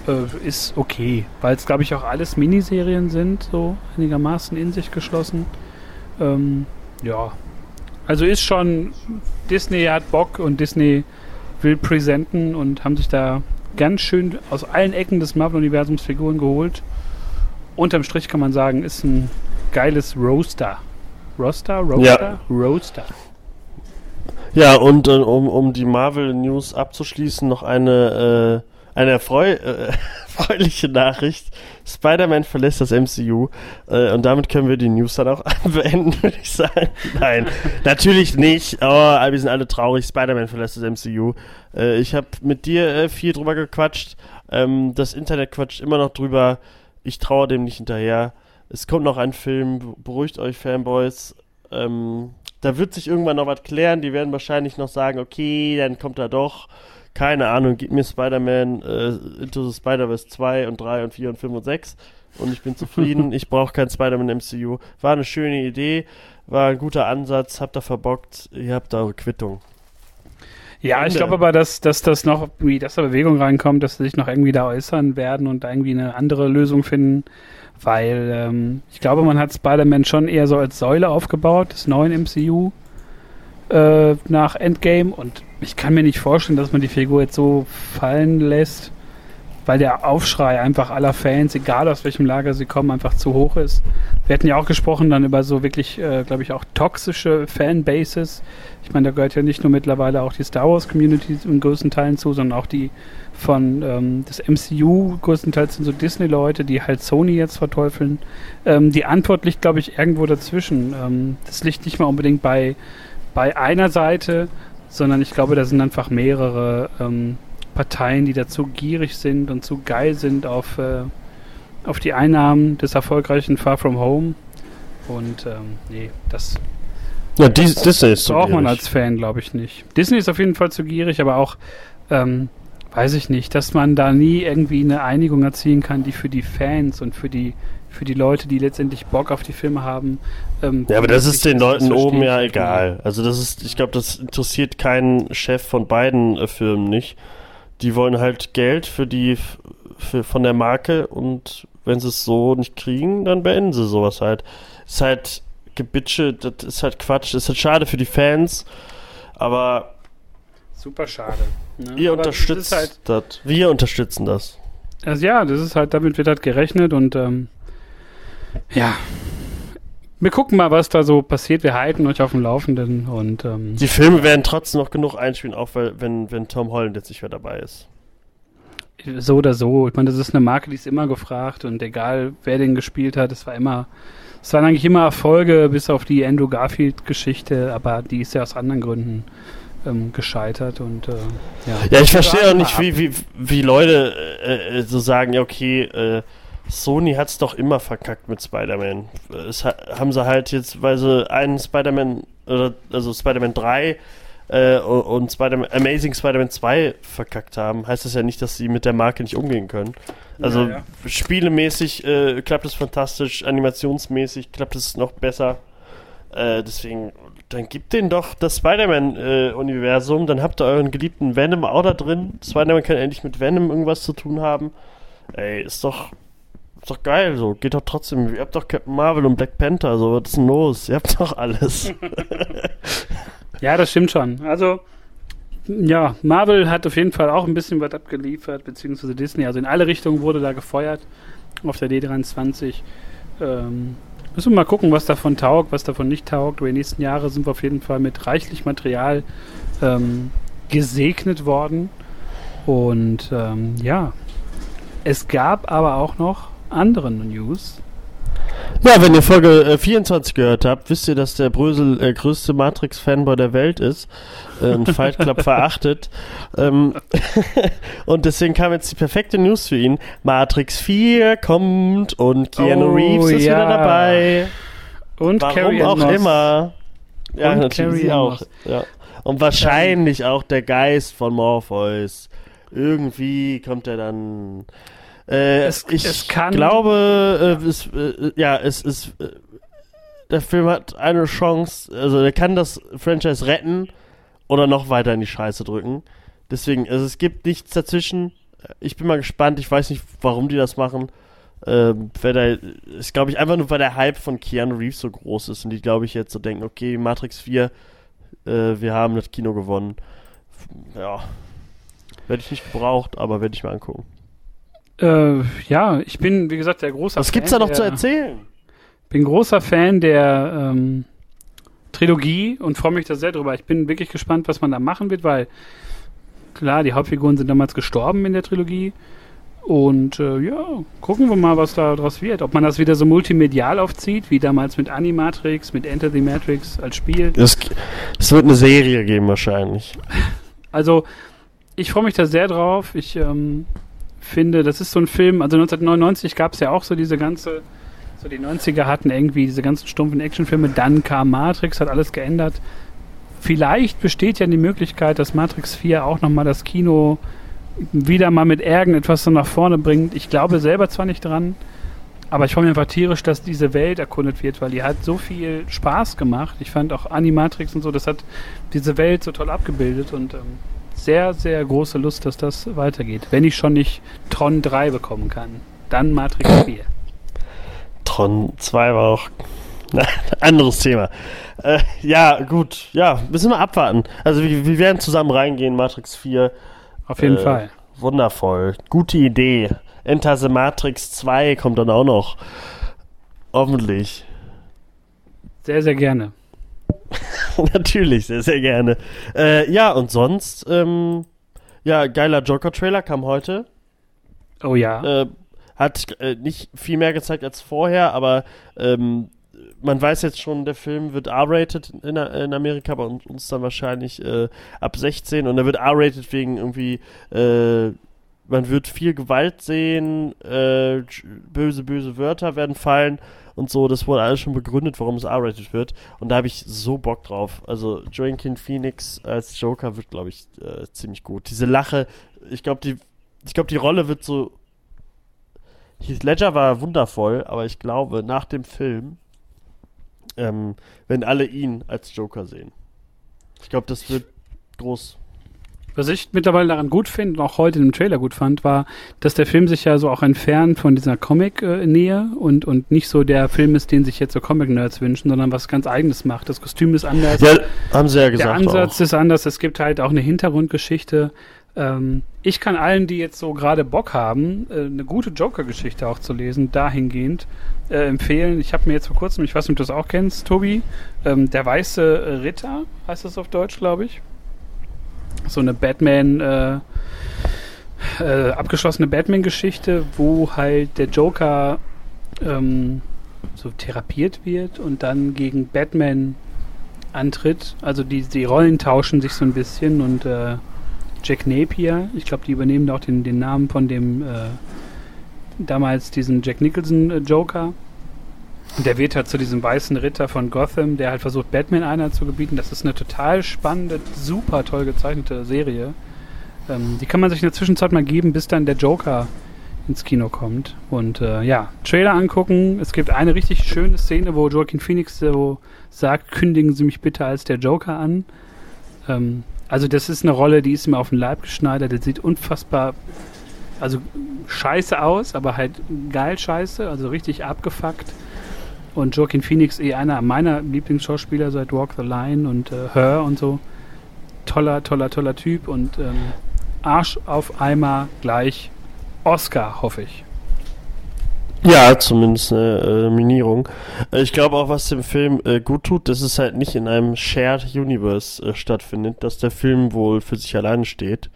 äh, ist okay, weil es, glaube ich, auch alles Miniserien sind, so einigermaßen in sich geschlossen. Ähm, ja, also ist schon, Disney hat Bock und Disney will präsenten und haben sich da ganz schön aus allen Ecken des Marvel-Universums Figuren geholt. Unterm Strich kann man sagen, ist ein geiles Roaster. Roaster? Roaster? Ja. Roaster. Ja, und äh, um, um die Marvel-News abzuschließen, noch eine, äh, eine erfreu äh, erfreuliche Nachricht. Spider-Man verlässt das MCU äh, und damit können wir die News dann auch beenden, würde ich sagen. Nein, natürlich nicht. Aber oh, wir sind alle traurig. Spider-Man verlässt das MCU. Äh, ich habe mit dir äh, viel drüber gequatscht. Ähm, das Internet quatscht immer noch drüber. Ich traue dem nicht hinterher. Es kommt noch ein Film. Beruhigt euch, Fanboys. Ähm, da wird sich irgendwann noch was klären. Die werden wahrscheinlich noch sagen, okay, dann kommt er doch. Keine Ahnung, gib mir Spider-Man äh, Into the Spider-Verse 2 und 3 und 4 und 5 und 6 und ich bin zufrieden. ich brauche kein Spider-Man MCU. War eine schöne Idee, war ein guter Ansatz, habt ihr verbockt, ihr habt eure Quittung. Ja, ich glaube aber, dass, dass das noch, wie dass da Bewegung reinkommt, dass sie sich noch irgendwie da äußern werden und irgendwie eine andere Lösung finden, weil ähm, ich glaube, man hat Spider-Man schon eher so als Säule aufgebaut des neuen MCU äh, nach Endgame. Und ich kann mir nicht vorstellen, dass man die Figur jetzt so fallen lässt, weil der Aufschrei einfach aller Fans, egal aus welchem Lager sie kommen, einfach zu hoch ist. Wir hatten ja auch gesprochen dann über so wirklich, äh, glaube ich, auch toxische Fanbases. Ich meine, da gehört ja nicht nur mittlerweile auch die Star Wars Community in größten Teilen zu, sondern auch die von ähm, des MCU größtenteils sind so Disney-Leute, die halt Sony jetzt verteufeln. Ähm, die Antwort liegt, glaube ich, irgendwo dazwischen. Ähm, das liegt nicht mal unbedingt bei bei einer Seite, sondern ich glaube, da sind einfach mehrere ähm, Parteien, die dazu gierig sind und zu geil sind auf, äh, auf die Einnahmen des erfolgreichen Far From Home. Und ähm, nee, das, ja, dies, das Disney ist braucht man als Fan, glaube ich, nicht. Disney ist auf jeden Fall zu gierig, aber auch, ähm, weiß ich nicht, dass man da nie irgendwie eine Einigung erzielen kann, die für die Fans und für die für die Leute, die letztendlich Bock auf die Filme haben. Ähm, ja, aber das ist den Leuten oben ja egal. Also das ist, ich glaube, das interessiert keinen Chef von beiden äh, Firmen nicht. Die wollen halt Geld für die für, von der Marke und wenn sie es so nicht kriegen, dann beenden sie sowas halt. Ist halt Gebitsche, das ist halt Quatsch, das ist halt schade für die Fans, aber super schade. Ne? Ihr aber unterstützt halt, das. Wir unterstützen das. Also ja, das ist halt, damit wird halt gerechnet und ähm, ja. Wir gucken mal, was da so passiert. Wir halten euch auf dem Laufenden und ähm, die Filme werden trotzdem noch genug einspielen, auch weil, wenn, wenn Tom Holland jetzt nicht mehr dabei ist. So oder so. Ich meine, das ist eine Marke, die ist immer gefragt und egal, wer den gespielt hat, es war immer, es waren eigentlich immer Erfolge, bis auf die Andrew Garfield-Geschichte, aber die ist ja aus anderen Gründen ähm, gescheitert und äh, ja. Ja, ich verstehe auch nicht, wie, wie, wie Leute äh, äh so sagen, ja, okay, äh, Sony hat es doch immer verkackt mit Spider-Man. Es haben sie halt jetzt, weil sie einen Spider-Man, also Spider-Man 3 äh, und Spider Amazing Spider-Man 2 verkackt haben, heißt das ja nicht, dass sie mit der Marke nicht umgehen können. Also ja, ja. spielemäßig äh, klappt es fantastisch, animationsmäßig klappt es noch besser. Äh, deswegen, dann gibt denen doch das Spider-Man-Universum, dann habt ihr euren geliebten Venom auch da drin. Spider-Man kann endlich mit Venom irgendwas zu tun haben. Ey, ist doch ist doch geil, so. Geht doch trotzdem. Ihr habt doch Captain Marvel und Black Panther, so. Was ist denn los? Ihr habt doch alles. ja, das stimmt schon. Also, ja, Marvel hat auf jeden Fall auch ein bisschen was abgeliefert, beziehungsweise Disney. Also in alle Richtungen wurde da gefeuert auf der D23. Ähm, müssen wir mal gucken, was davon taugt, was davon nicht taugt. Über die nächsten Jahre sind wir auf jeden Fall mit reichlich Material ähm, gesegnet worden. Und ähm, ja, es gab aber auch noch anderen News. Ja, wenn ihr Folge äh, 24 gehört habt, wisst ihr, dass der Brösel äh, größte Matrix-Fanboy der Welt ist äh, und Fight Club verachtet. Ähm, und deswegen kam jetzt die perfekte News für ihn. Matrix 4 kommt und Keanu oh, Reeves ist ja. wieder dabei. Und Warum auch Moss. immer. Ja, und natürlich auch. Ja. Und wahrscheinlich auch der Geist von Morpheus. Irgendwie kommt er dann. Äh, es, ich es glaube, äh, es, äh, ja, es ist. Äh, der Film hat eine Chance, also er kann das Franchise retten oder noch weiter in die Scheiße drücken. Deswegen, also es gibt nichts dazwischen. Ich bin mal gespannt. Ich weiß nicht, warum die das machen. Ähm, der, ist, glaube ich, einfach nur, weil der Hype von Keanu Reeves so groß ist und die, glaube ich, jetzt so denken, okay, Matrix 4, äh, wir haben das Kino gewonnen. Ja. Werde ich nicht gebraucht, aber werde ich mir angucken. Äh, ja, ich bin, wie gesagt, der große Was Fan gibt's da noch der, zu erzählen? bin großer Fan der ähm, Trilogie und freue mich da sehr drüber. Ich bin wirklich gespannt, was man da machen wird, weil klar, die Hauptfiguren sind damals gestorben in der Trilogie. Und äh, ja, gucken wir mal, was da draus wird. Ob man das wieder so multimedial aufzieht, wie damals mit Animatrix, mit Enter the Matrix als Spiel. Es, es wird eine Serie geben wahrscheinlich. Also, ich freue mich da sehr drauf. Ich ähm, finde, das ist so ein Film, also 1999 gab es ja auch so diese ganze, so die 90er hatten irgendwie diese ganzen stumpfen Actionfilme, dann kam Matrix, hat alles geändert. Vielleicht besteht ja die Möglichkeit, dass Matrix 4 auch nochmal das Kino wieder mal mit irgendetwas so nach vorne bringt. Ich glaube selber zwar nicht dran, aber ich freue mich einfach tierisch, dass diese Welt erkundet wird, weil die hat so viel Spaß gemacht. Ich fand auch Animatrix und so, das hat diese Welt so toll abgebildet und ähm, sehr, sehr große Lust, dass das weitergeht. Wenn ich schon nicht Tron 3 bekommen kann, dann Matrix 4. Tron 2 war auch ein anderes Thema. Äh, ja, gut, ja, müssen wir abwarten. Also wir, wir werden zusammen reingehen, Matrix 4 auf jeden äh, Fall. Wundervoll. Gute Idee. Enter the Matrix 2 kommt dann auch noch. Hoffentlich. Sehr, sehr gerne. Natürlich, sehr, sehr gerne. Äh, ja, und sonst, ähm, ja, geiler Joker-Trailer kam heute. Oh ja. Äh, hat äh, nicht viel mehr gezeigt als vorher, aber ähm, man weiß jetzt schon, der Film wird R-rated in, in, Amerika, bei uns dann wahrscheinlich äh, ab 16 und er wird R-rated wegen irgendwie, äh, man wird viel Gewalt sehen, äh, böse, böse Wörter werden fallen und so. Das wurde alles schon begründet, warum es R-rated wird. Und da habe ich so Bock drauf. Also Joaquin Phoenix als Joker wird, glaube ich, äh, ziemlich gut. Diese Lache, ich glaube, die, ich glaube, die Rolle wird so. Heath Ledger war wundervoll, aber ich glaube, nach dem Film ähm, wenn alle ihn als Joker sehen. Ich glaube, das wird groß. Was ich mittlerweile daran gut finde und auch heute im Trailer gut fand, war, dass der Film sich ja so auch entfernt von dieser Comic-Nähe und, und nicht so der Film ist, den sich jetzt so Comic-Nerds wünschen, sondern was ganz Eigenes macht. Das Kostüm ist anders. Ja, haben sie ja gesagt. Der Ansatz auch. ist anders. Es gibt halt auch eine Hintergrundgeschichte. Ähm, ich kann allen, die jetzt so gerade Bock haben, äh, eine gute Joker-Geschichte auch zu lesen, dahingehend äh, empfehlen. Ich habe mir jetzt vor kurzem, ich weiß nicht, ob du das auch kennst, Tobi, ähm, Der Weiße Ritter, heißt das auf Deutsch, glaube ich. So eine Batman, äh, äh, abgeschlossene Batman-Geschichte, wo halt der Joker ähm, so therapiert wird und dann gegen Batman antritt. Also die, die Rollen tauschen sich so ein bisschen und äh, Jack Napier. Ich glaube, die übernehmen auch den, den Namen von dem äh, damals diesen Jack Nicholson äh, Joker. Der wird halt zu diesem weißen Ritter von Gotham, der halt versucht, Batman einer zu gebieten. Das ist eine total spannende, super toll gezeichnete Serie. Ähm, die kann man sich in der Zwischenzeit mal geben, bis dann der Joker ins Kino kommt. Und äh, ja, Trailer angucken. Es gibt eine richtig schöne Szene, wo Joaquin Phoenix so sagt, kündigen Sie mich bitte als der Joker an. Ähm, also das ist eine Rolle, die ist mir auf den Leib geschneidert. Der sieht unfassbar, also scheiße aus, aber halt geil scheiße, also richtig abgefuckt. Und Joaquin Phoenix eh einer meiner Lieblingsschauspieler seit Walk the Line und äh, Her und so. Toller, toller, toller Typ und ähm, Arsch auf Eimer gleich Oscar, hoffe ich. Ja, zumindest eine äh, Nominierung. Äh, ich glaube auch, was dem Film äh, gut tut, dass es halt nicht in einem Shared Universe äh, stattfindet, dass der Film wohl für sich alleine steht.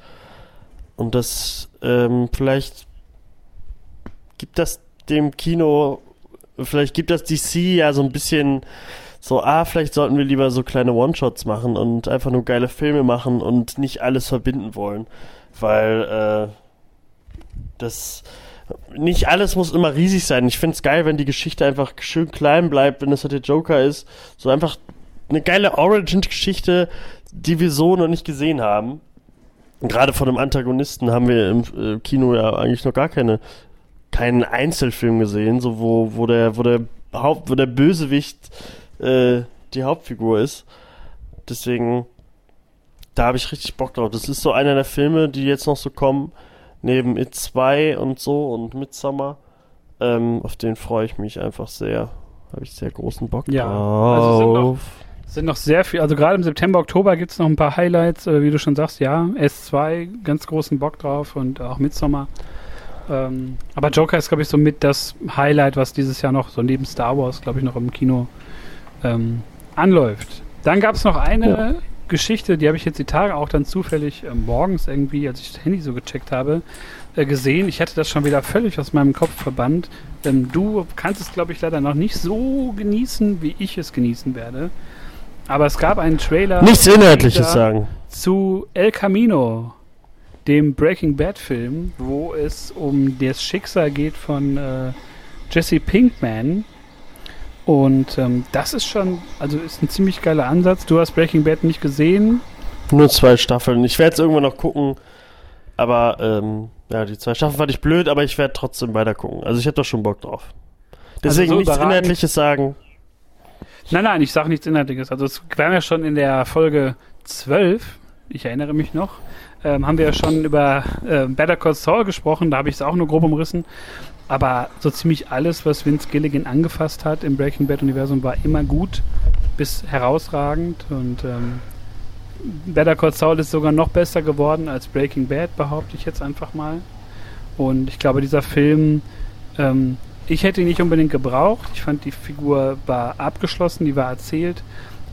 Und das ähm, vielleicht gibt das dem Kino, vielleicht gibt das DC ja so ein bisschen so, ah, vielleicht sollten wir lieber so kleine One-Shots machen und einfach nur geile Filme machen und nicht alles verbinden wollen. Weil äh, das nicht alles muss immer riesig sein. Ich finde es geil, wenn die Geschichte einfach schön klein bleibt, wenn es halt der Joker ist. So einfach eine geile Origin-Geschichte, die wir so noch nicht gesehen haben. Gerade von einem Antagonisten haben wir im äh, Kino ja eigentlich noch gar keine, keinen Einzelfilm gesehen, so wo, wo der, wo der Haupt, wo der Bösewicht äh, die Hauptfigur ist. Deswegen, da habe ich richtig Bock drauf. Das ist so einer der Filme, die jetzt noch so kommen, neben It 2 und so und Midsummer. Ähm, auf den freue ich mich einfach sehr. Habe ich sehr großen Bock Ja, drauf. also sind noch- sind noch sehr viel, also gerade im September, Oktober gibt es noch ein paar Highlights, äh, wie du schon sagst, ja, S2, ganz großen Bock drauf und auch Midsommar. Ähm, aber Joker ist, glaube ich, so mit das Highlight, was dieses Jahr noch so neben Star Wars, glaube ich, noch im Kino ähm, anläuft. Dann gab es noch eine Ja. Geschichte, die habe ich jetzt die Tage auch dann zufällig äh, morgens irgendwie, als ich das Handy so gecheckt habe, äh, gesehen. Ich hatte das schon wieder völlig aus meinem Kopf verbannt. Ähm, du kannst es, glaube ich, leider noch nicht so genießen, wie ich es genießen werde. Aber es gab einen Trailer Nichts Inhaltliches sagen. zu El Camino, dem Breaking Bad Film, wo es um das Schicksal geht von äh, Jesse Pinkman. Und ähm, das ist schon, also ist ein ziemlich geiler Ansatz. Du hast Breaking Bad nicht gesehen. Nur zwei Staffeln. Ich werde es irgendwann noch gucken. Aber, ähm, ja, die zwei Staffeln fand ich blöd, aber ich werde trotzdem weiter gucken. Also ich hätte doch schon Bock drauf. Deswegen so nichts Inhaltliches sagen. Nein, nein, ich sage nichts Inhaltliches. Also es wir haben ja schon in der Folge 12, ich erinnere mich noch, ähm, haben wir ja schon über äh, Better Call Saul gesprochen, da habe ich es auch nur grob umrissen. Aber so ziemlich alles, was Vince Gilligan angefasst hat im Breaking Bad Universum, war immer gut bis herausragend. Und ähm, Better Call Saul ist sogar noch besser geworden als Breaking Bad, behaupte ich jetzt einfach mal. Und ich glaube, dieser Film, ähm, ich hätte ihn nicht unbedingt gebraucht. Ich fand, die Figur war abgeschlossen, die war erzählt.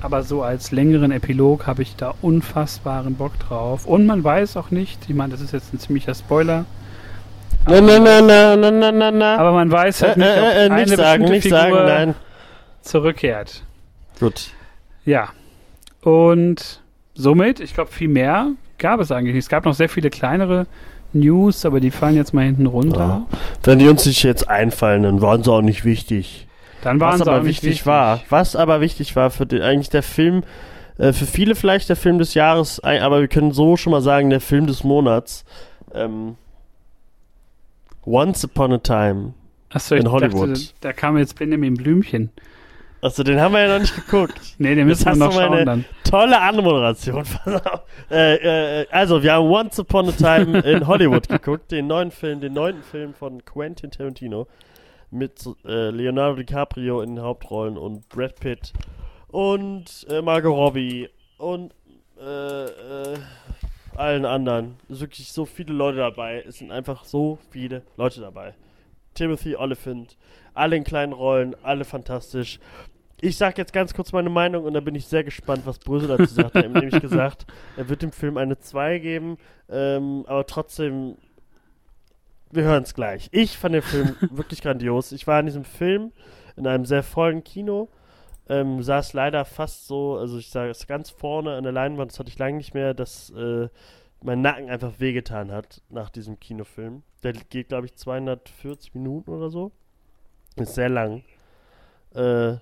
Aber so als längeren Epilog habe ich da unfassbaren Bock drauf. Und man weiß auch nicht, ich meine, das ist jetzt ein ziemlicher Spoiler, Na, na, na, na, na, na, na, na. aber man weiß Äh, halt nicht, ob äh, äh, eine nicht sagen, nicht Figur sagen, nein. zurückkehrt. Gut. Ja. Und somit, ich glaube, viel mehr gab es eigentlich nicht. Es gab noch sehr viele kleinere News, aber die fallen jetzt mal hinten runter. Wenn die uns nicht jetzt einfallen, dann waren sie auch nicht wichtig. Dann waren Was aber nicht wichtig, war, was aber wichtig war für den, eigentlich der Film, äh, für viele vielleicht der Film des Jahres, aber wir können so schon mal sagen, der Film des Monats. Ähm, Once Upon a Time. Achso, in Hollywood. dachte, da kam jetzt Benjamin Blümchen. Also den haben wir ja noch nicht geguckt. Nee, den müssen wir hast noch schauen dann. Tolle Anmoderation. Auf. äh, äh, also, wir haben Once Upon a Time in Hollywood geguckt, den neuen Film, den neunten Film von Quentin Tarantino mit äh, Leonardo DiCaprio in den Hauptrollen und Brad Pitt und äh, Margot Robbie und äh, äh, allen anderen. Es sind wirklich so viele Leute dabei. Es sind einfach so viele Leute dabei. Timothy Oliphant, alle in kleinen Rollen, alle fantastisch. Ich sag jetzt ganz kurz meine Meinung und da bin ich sehr gespannt, was Brösel dazu sagt. Er hat nämlich gesagt, er wird dem Film eine 2 geben, ähm, aber trotzdem, wir hören es gleich. Ich fand den Film wirklich grandios. Ich war in diesem Film in einem sehr vollen Kino, ähm, saß leider fast so, also ich sage es ganz vorne an der Leinwand, das hatte ich lange nicht mehr, dass äh, mein Nacken einfach wehgetan hat nach diesem Kinofilm. Der geht, glaube ich, 240 Minuten oder so. Ist sehr lang. Äh,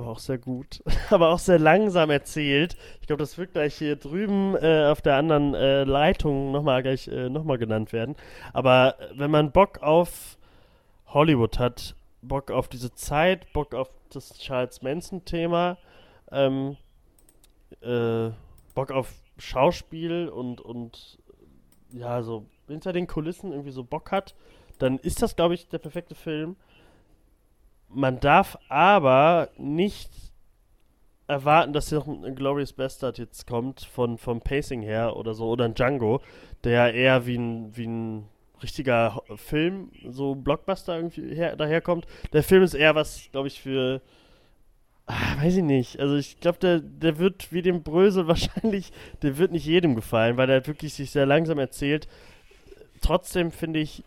aber auch sehr gut. aber auch sehr langsam erzählt. Ich glaube, das wird gleich hier drüben äh, auf der anderen äh, Leitung nochmal gleich äh, nochmal genannt werden. Aber äh, wenn man Bock auf Hollywood hat, Bock auf diese Zeit, Bock auf das Charles Manson-Thema, ähm, äh, Bock auf Schauspiel und, und ja, so hinter den Kulissen irgendwie so Bock hat, dann ist das, glaube ich, der perfekte Film. Man darf aber nicht erwarten, dass hier noch ein Glorious Bastard jetzt kommt, von, vom Pacing her oder so, oder ein Django, der eher wie ein, wie ein richtiger Film, so Blockbuster irgendwie her, daherkommt. Der Film ist eher was, glaube ich, für. Ah, weiß ich nicht. Also ich glaube, der, der wird wie dem Brösel wahrscheinlich, der wird nicht jedem gefallen, weil der wirklich sich sehr langsam erzählt. Trotzdem finde ich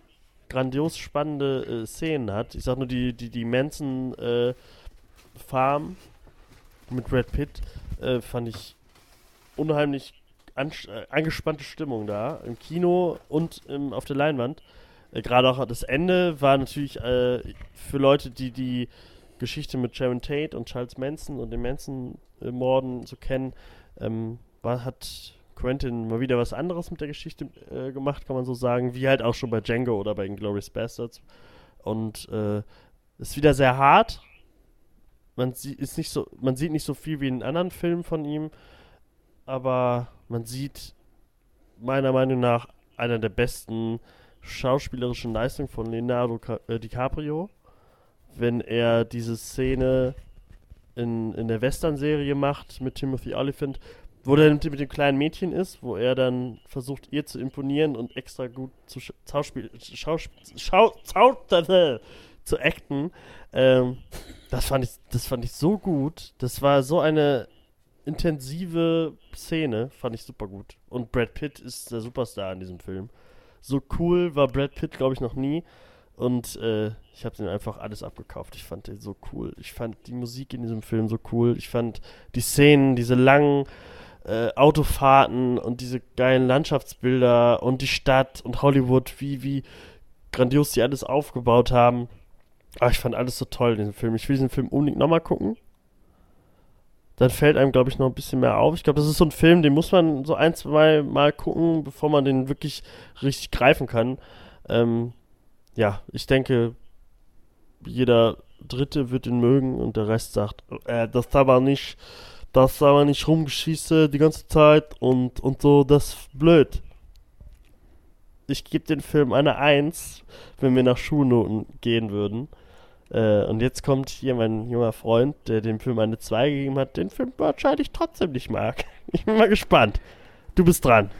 grandios spannende äh, Szenen hat. Ich sag nur die, die, die Manson äh, Farm mit Brad Pitt äh, fand ich unheimlich äh, angespannte Stimmung da im Kino und ähm, auf der Leinwand. Äh, Gerade auch das Ende war natürlich äh, für Leute, die die Geschichte mit Sharon Tate und Charles Manson und den Manson-Morden zu kennen, ähm, war, hat Quentin mal wieder was anderes mit der Geschichte äh, gemacht, kann man so sagen, wie halt auch schon bei Django oder bei Glorious Bastards. Und äh, ist wieder sehr hart. Man sieht, ist nicht so, man sieht nicht so viel wie in anderen Filmen von ihm, aber man sieht meiner Meinung nach einer der besten schauspielerischen Leistungen von Leonardo äh, DiCaprio, wenn er diese Szene in, in der Western-Serie macht mit Timothy Oliphant, wo er mit, dem kleinen Mädchen ist, wo er dann versucht, ihr zu imponieren und extra gut zu Schauspiel, Schauspiel, Schau, Schau, zu acten. Ähm, das fand ich, das fand ich so gut. Das war so eine intensive Szene, fand ich super gut. Und Brad Pitt ist der Superstar in diesem Film. So cool war Brad Pitt, glaube ich, noch nie. Und äh, ich habe den einfach alles abgekauft. Ich fand den so cool. Ich fand die Musik in diesem Film so cool. Ich fand die Szenen, diese langen äh, Autofahrten und diese geilen Landschaftsbilder und die Stadt und Hollywood, wie, wie grandios die alles aufgebaut haben. Aber ich fand alles so toll in diesem Film. Ich will diesen Film unbedingt nochmal gucken. Dann fällt einem, glaube ich, noch ein bisschen mehr auf. Ich glaube, das ist so ein Film, den muss man so ein, zwei Mal gucken, bevor man den wirklich richtig greifen kann. Ähm, ja, ich denke, jeder Dritte wird ihn mögen und der Rest sagt, äh, das aber nicht das aber nicht rumgeschieße die ganze Zeit und, und so, das ist blöd. Ich gebe den Film eine Eins, wenn wir nach Schulnoten gehen würden. Äh, und jetzt kommt hier mein junger Freund, der dem Film eine 2 gegeben hat, den Film wahrscheinlich trotzdem nicht mag. Ich bin mal gespannt. Du bist dran.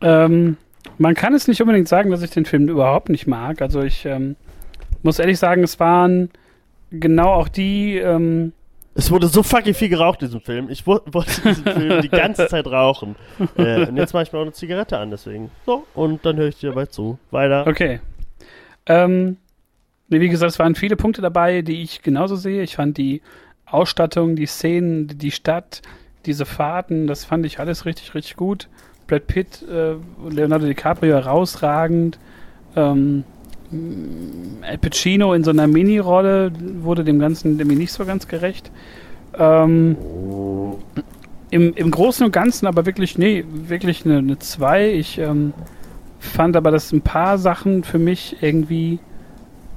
Ähm, man kann es nicht unbedingt sagen, dass ich den Film überhaupt nicht mag. Also ich ähm, muss ehrlich sagen, es waren genau auch die ähm, es wurde so fucking viel geraucht in diesem Film. Ich wollte diesen Film die ganze Zeit rauchen. Äh, und jetzt mache ich mir auch eine Zigarette an, deswegen. So, und dann höre ich dir dabei zu. Weiter. Okay. Ähm, wie gesagt, es waren viele Punkte dabei, die ich genauso sehe. Ich fand die Ausstattung, die Szenen, die Stadt, diese Fahrten, das fand ich alles richtig, richtig gut. Brad Pitt, äh, Leonardo DiCaprio herausragend. Ähm, Al Pacino in so einer Mini-Rolle wurde dem Ganzen nämlich nicht so ganz gerecht. Ähm, im, Im Großen und Ganzen aber wirklich, nee, wirklich eine 2. Ich ähm, fand aber, dass ein paar Sachen für mich irgendwie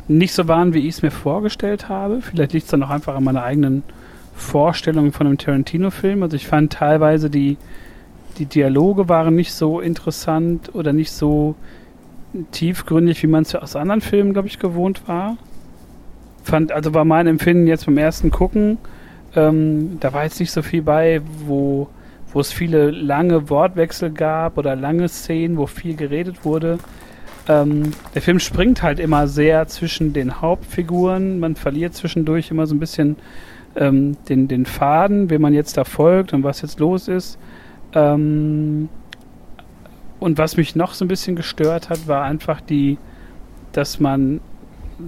nicht so waren, wie ich es mir vorgestellt habe. Vielleicht liegt es dann auch einfach an meiner eigenen Vorstellung von einem Tarantino-Film. Also ich fand teilweise die, die Dialoge waren nicht so interessant oder nicht so tiefgründig, wie man es aus anderen Filmen, glaube ich, gewohnt war. Fand, also war mein Empfinden jetzt beim ersten Gucken, ähm, da war jetzt nicht so viel bei, wo, wo es viele lange Wortwechsel gab oder lange Szenen, wo viel geredet wurde. Ähm, der Film springt halt immer sehr zwischen den Hauptfiguren. Man verliert zwischendurch immer so ein bisschen ähm, den, den Faden, wem man jetzt da folgt und was jetzt los ist. Ähm, und was mich noch so ein bisschen gestört hat, war einfach die, dass man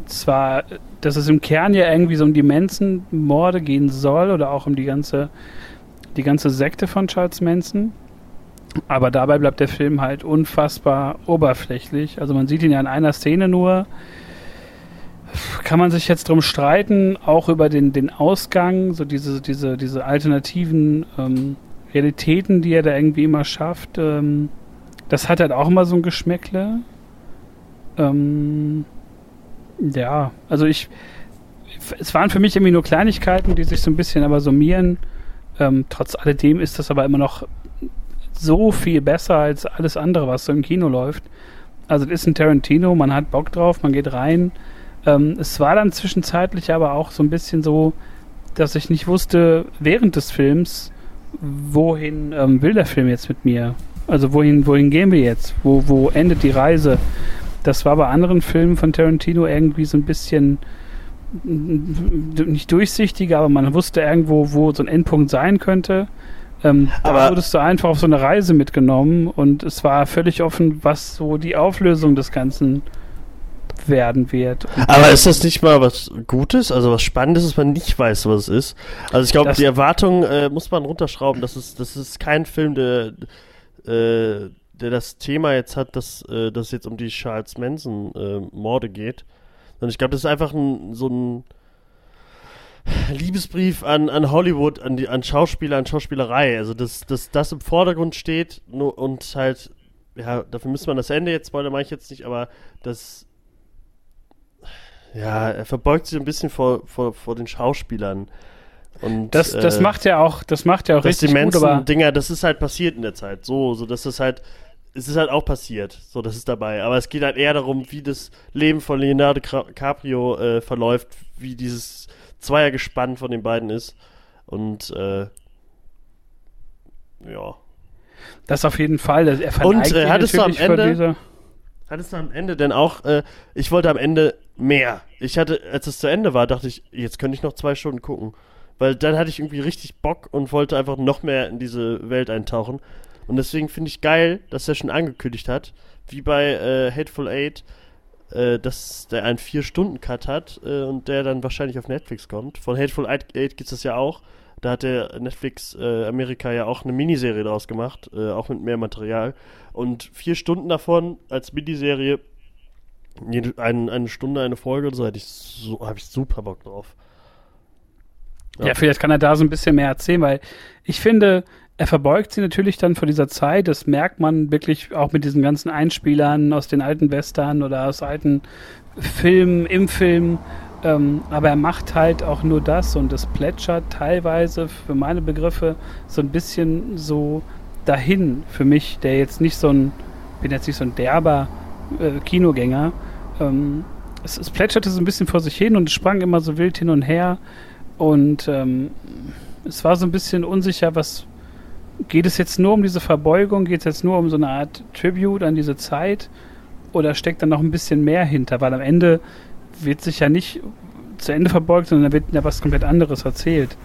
zwar, dass es im Kern ja irgendwie so um die Manson-Morde gehen soll oder auch um die ganze, die ganze Sekte von Charles Manson. Aber dabei bleibt der Film halt unfassbar oberflächlich. Also man sieht ihn ja in einer Szene nur. Kann man sich jetzt drum streiten, auch über den, den Ausgang, so diese, diese, diese alternativen ähm, Realitäten, die er da irgendwie immer schafft. Ähm, das hat halt auch immer so ein Geschmäckle. Ähm, ja, also ich. Es waren für mich irgendwie nur Kleinigkeiten, die sich so ein bisschen aber summieren. Ähm, trotz alledem ist das aber immer noch so viel besser als alles andere, was so im Kino läuft. Also, das ist ein Tarantino, man hat Bock drauf, man geht rein. Ähm, es war dann zwischenzeitlich aber auch so ein bisschen so, dass ich nicht wusste, während des Films, wohin ähm, will der Film jetzt mit mir? Also wohin, wohin gehen wir jetzt? Wo, wo endet die Reise? Das war bei anderen Filmen von Tarantino irgendwie so ein bisschen nicht durchsichtiger, aber man wusste irgendwo, wo so ein Endpunkt sein könnte. Ähm, aber da wurdest du einfach auf so eine Reise mitgenommen und es war völlig offen, was so die Auflösung des Ganzen werden wird. Und aber ist das nicht mal was Gutes, also was Spannendes, dass man nicht weiß, was es ist? Also ich glaube, die Erwartung äh, muss man runterschrauben. Das ist, das ist kein Film, der äh, der das Thema jetzt hat, dass äh, das jetzt um die Charles Manson äh, geht. Und ich glaube, das ist einfach ein, so ein Liebesbrief an, an Hollywood, an die an Schauspieler, an Schauspielerei. Also dass das, das im Vordergrund steht und halt, ja, dafür müsste man das Ende jetzt, Spoiler mache ich jetzt nicht, aber das ja, er verbeugt sich ein bisschen vor, vor, vor den Schauspielern. Und, das, das äh, macht ja auch, das macht ja auch richtig die gut, aber Dinger, das ist halt passiert in der Zeit. So, so, das ist halt, es ist halt auch passiert. So, das ist dabei. Aber es geht halt eher darum, wie das Leben von Leonardo DiCaprio äh, verläuft, wie dieses Zweiergespann von den beiden ist. Und, äh, ja. Das auf jeden Fall. Er Und äh, hattest du am Ende, hattest du am Ende denn auch, äh, ich wollte am Ende mehr. Ich hatte, als es zu Ende war, dachte ich, jetzt könnte ich noch zwei Stunden gucken. Weil dann hatte ich irgendwie richtig Bock und wollte einfach noch mehr in diese Welt eintauchen. Und deswegen finde ich geil, dass er schon angekündigt hat, wie bei äh, Hateful Eight, äh, dass der einen 4-Stunden-Cut hat äh, und der dann wahrscheinlich auf Netflix kommt. Von Hateful Eight gibt es das ja auch. Da hat der Netflix äh, Amerika ja auch eine Miniserie draus gemacht, äh, auch mit mehr Material. Und vier Stunden davon als Miniserie jede, ein, eine Stunde, eine Folge oder so, so, habe ich super Bock drauf. Ja. ja, vielleicht kann er da so ein bisschen mehr erzählen, weil ich finde, er verbeugt sie natürlich dann vor dieser Zeit. Das merkt man wirklich auch mit diesen ganzen Einspielern aus den alten Western oder aus alten Filmen, im Film. Ähm, aber er macht halt auch nur das und das plätschert teilweise für meine Begriffe so ein bisschen so dahin für mich, der jetzt nicht so ein, bin jetzt nicht so ein derber äh, Kinogänger. Ähm, es, es, plätscherte so ein bisschen vor sich hin und es sprang immer so wild hin und her. Und ähm, es war so ein bisschen unsicher, was geht es jetzt nur um diese Verbeugung, geht es jetzt nur um so eine Art Tribute an diese Zeit oder steckt da noch ein bisschen mehr hinter? Weil am Ende wird sich ja nicht zu Ende verbeugt, sondern da wird ja was komplett anderes erzählt.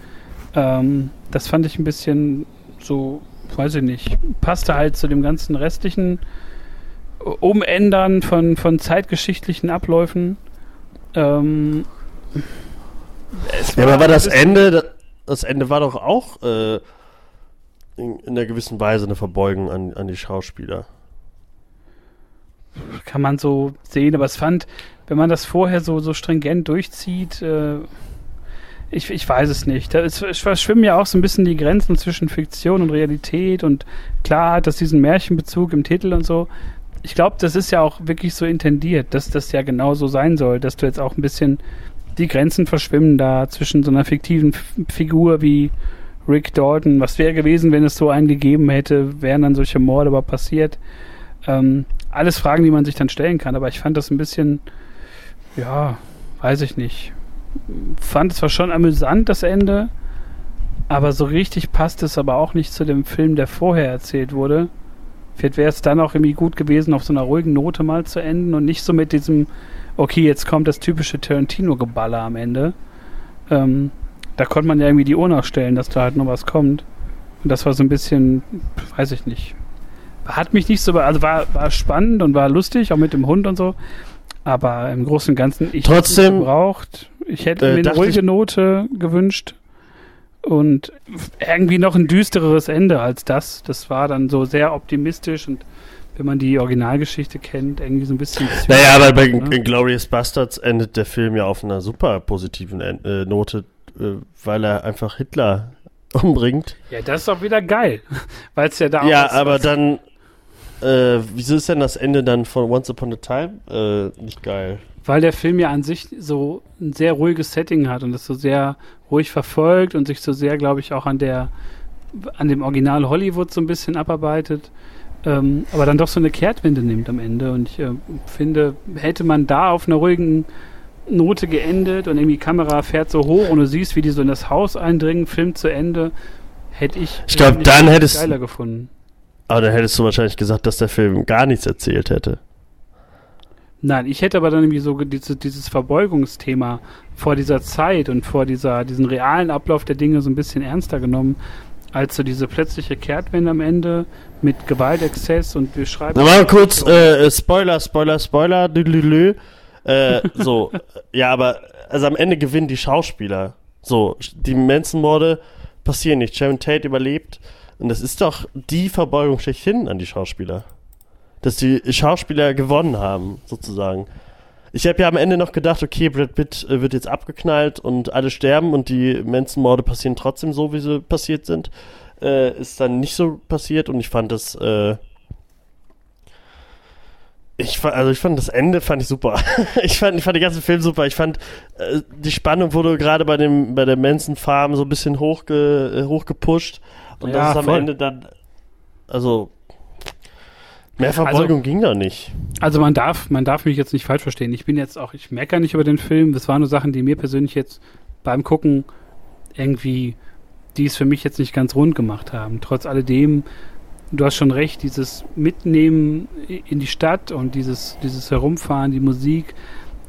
Ähm, das fand ich ein bisschen so, weiß ich nicht, passte halt zu dem ganzen restlichen Umändern von, von zeitgeschichtlichen Abläufen. Ähm, ja, aber war das Ende, das Ende war doch auch äh, in, in einer gewissen Weise eine Verbeugung an, an die Schauspieler. Kann man so sehen, aber es fand, wenn man das vorher so, so stringent durchzieht, äh, ich, ich weiß es nicht. Es verschwimmen ja auch so ein bisschen die Grenzen zwischen Fiktion und Realität und klar hat das diesen Märchenbezug im Titel und so ich glaube, das ist ja auch wirklich so intendiert, dass das ja genau so sein soll, dass du jetzt auch ein bisschen die Grenzen verschwimmen da zwischen so einer fiktiven F Figur wie Rick Dalton. Was wäre gewesen, wenn es so einen gegeben hätte? Wären dann solche Morde aber passiert? Ähm, alles Fragen, die man sich dann stellen kann, aber ich fand das ein bisschen, ja, weiß ich nicht. Fand es zwar schon amüsant, das Ende, aber so richtig passt es aber auch nicht zu dem Film, der vorher erzählt wurde. Vielleicht wäre es dann auch irgendwie gut gewesen, auf so einer ruhigen Note mal zu enden und nicht so mit diesem, okay, jetzt kommt das typische Tarantino-Geballer am Ende. Ähm, da konnte man ja irgendwie die Uhr nachstellen, dass da halt noch was kommt. Und das war so ein bisschen, weiß ich nicht. Hat mich nicht so, also war, war spannend und war lustig, auch mit dem Hund und so. Aber im Großen und Ganzen, ich hätte es gebraucht. Ich hätte äh, mir eine ruhige Note gewünscht und irgendwie noch ein düstereres Ende als das. Das war dann so sehr optimistisch und wenn man die Originalgeschichte kennt, irgendwie so ein bisschen. Naja, aber bei ne? Glorious Bastards endet der Film ja auf einer super positiven äh, Note, äh, weil er einfach Hitler umbringt. Ja, das ist auch wieder geil, weil es ja da Ja, aber dann, äh, wieso ist denn das Ende dann von Once Upon a Time äh, nicht geil? Weil der Film ja an sich so ein sehr ruhiges Setting hat und das so sehr ruhig verfolgt und sich so sehr, glaube ich, auch an der an dem Original Hollywood so ein bisschen abarbeitet, ähm, aber dann doch so eine Kehrtwende nimmt am Ende. Und ich äh, finde, hätte man da auf einer ruhigen Note geendet und irgendwie die Kamera fährt so hoch und du siehst, wie die so in das Haus eindringen, Film zu Ende, hätte ich, ich glaube, dann hättest geiler gefunden. Aber dann hättest du wahrscheinlich gesagt, dass der Film gar nichts erzählt hätte. Nein, ich hätte aber dann irgendwie so diese, dieses Verbeugungsthema vor dieser Zeit und vor dieser, diesen realen Ablauf der Dinge so ein bisschen ernster genommen, als so diese plötzliche Kehrtwende am Ende mit Gewaltexzess und wir schreiben. Na, mal kurz, äh, Spoiler, Spoiler, Spoiler, lülülü. Äh, so, ja, aber also am Ende gewinnen die Schauspieler. So, die Menschenmorde passieren nicht. Sharon Tate überlebt. Und das ist doch die Verbeugung schlechthin an die Schauspieler dass die Schauspieler gewonnen haben, sozusagen. Ich habe ja am Ende noch gedacht, okay, Brad Pitt äh, wird jetzt abgeknallt und alle sterben und die Menschenmorde passieren trotzdem so, wie sie passiert sind. Äh, ist dann nicht so passiert und ich fand das, äh, ich fand, also ich fand das Ende fand ich super. ich fand, ich fand den ganzen Film super. Ich fand äh, die Spannung wurde gerade bei dem bei der Manson Farm so ein bisschen hochge, äh, hochgepusht und ja, das ist am voll. Ende dann also mehr Verbeugung also, ging da nicht. Also man darf man darf mich jetzt nicht falsch verstehen. Ich bin jetzt auch ich meckere nicht über den Film. Das waren nur Sachen, die mir persönlich jetzt beim Gucken irgendwie die es für mich jetzt nicht ganz rund gemacht haben. Trotz alledem du hast schon recht, dieses Mitnehmen in die Stadt und dieses, dieses Herumfahren, die Musik,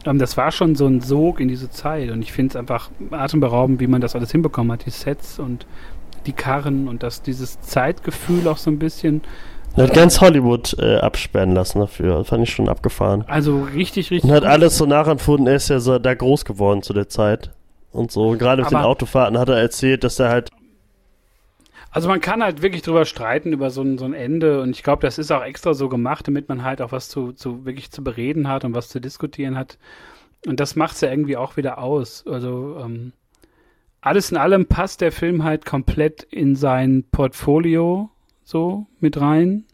ähm, das war schon so ein Sog in diese Zeit. Und ich finde es einfach atemberaubend, wie man das alles hinbekommen hat, die Sets und die Karren und das, dieses Zeitgefühl auch so ein bisschen. Er hat ganz Hollywood äh, absperren lassen dafür. Das fand ich schon abgefahren. Also richtig, richtig. Und hat alles so nachempfunden. Er ist ja so da groß geworden zu der Zeit. Und so. Gerade mit den Autofahrten hat er erzählt, dass er halt also man kann halt wirklich drüber streiten über so ein, so ein Ende und ich glaube, das ist auch extra so gemacht, damit man halt auch was zu, zu wirklich zu bereden hat und was zu diskutieren hat. Und das macht es ja irgendwie auch wieder aus. Also ähm, alles in allem passt der Film halt komplett in sein Portfolio so mit rein.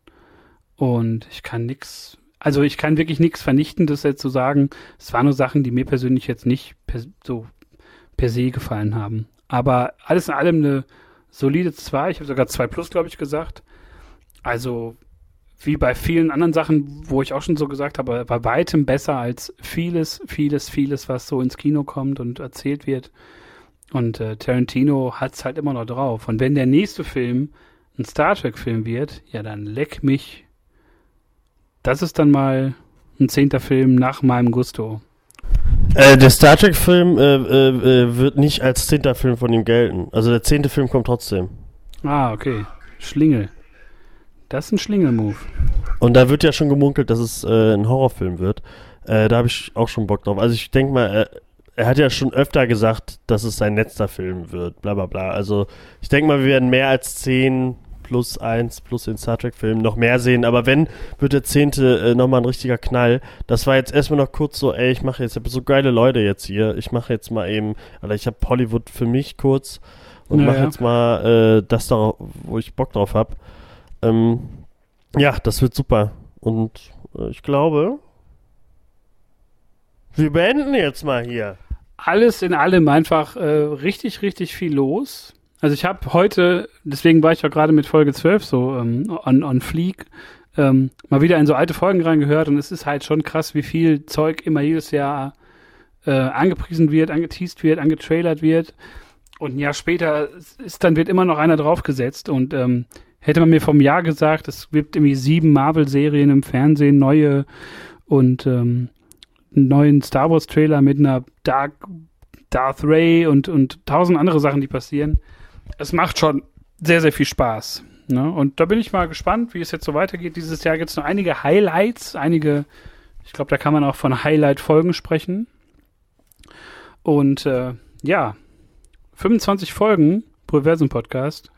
Und ich kann nix, also ich kann wirklich nichts Vernichtendes jetzt zu so sagen. Es waren nur Sachen, die mir persönlich jetzt nicht per, so per se gefallen haben. Aber alles in allem eine solide 2. Ich habe sogar 2 plus, glaube ich, gesagt. Also wie bei vielen anderen Sachen, wo ich auch schon so gesagt habe, bei weitem besser als vieles, vieles, vieles, was so ins Kino kommt und erzählt wird. Und äh, Tarantino hat es halt immer noch drauf. Und wenn der nächste Film ein Star Trek-Film wird, ja, dann leck mich. Das ist dann mal ein zehnter Film nach meinem Gusto. Äh, der Star Trek-Film äh, äh, äh, wird nicht als zehnter Film von ihm gelten. Also der zehnte Film kommt trotzdem. Ah, okay. Schlingel. Das ist ein Schlingel-Move. Und da wird ja schon gemunkelt, dass es äh, ein Horrorfilm wird. Äh, da habe ich auch schon Bock drauf. Also ich denke mal, er hat ja schon öfter gesagt, dass es sein letzter Film wird, bla bla bla. Also ich denke mal, wir werden mehr als zehn plus eins plus den Star Trek-Film noch mehr sehen. Aber wenn, wird der zehnte äh, nochmal ein richtiger Knall. Das war jetzt erstmal noch kurz so, ey, ich mache jetzt, ich habe so geile Leute jetzt hier. Ich mache jetzt mal eben, Alter, ich habe Hollywood für mich kurz und naja. mache jetzt mal äh, das da, wo ich Bock drauf habe. Ähm, ja, das wird super. Und äh, ich glaube, wir beenden jetzt mal hier. Alles in allem einfach äh, richtig, richtig viel los. Also ich habe heute, deswegen war ich ja gerade mit Folge 12 so ähm, on, on Fleek, ähm, mal wieder in so alte Folgen reingehört und es ist halt schon krass, wie viel Zeug immer jedes Jahr äh, angepriesen wird, angeteased wird, angetrailert wird. Und ein Jahr später ist dann wird immer noch einer draufgesetzt und ähm, hätte man mir vom Jahr gesagt, es gibt irgendwie sieben Marvel-Serien im Fernsehen, neue und ähm, einen neuen Star Wars-Trailer mit einer Dark Darth Ray und, und tausend andere Sachen, die passieren es macht schon sehr, sehr viel Spaß. Ne? Und da bin ich mal gespannt, wie es jetzt so weitergeht. Dieses Jahr gibt es noch einige Highlights, einige, ich glaube, da kann man auch von Highlight-Folgen sprechen. Und äh, ja, 25 Folgen Proversum Podcast.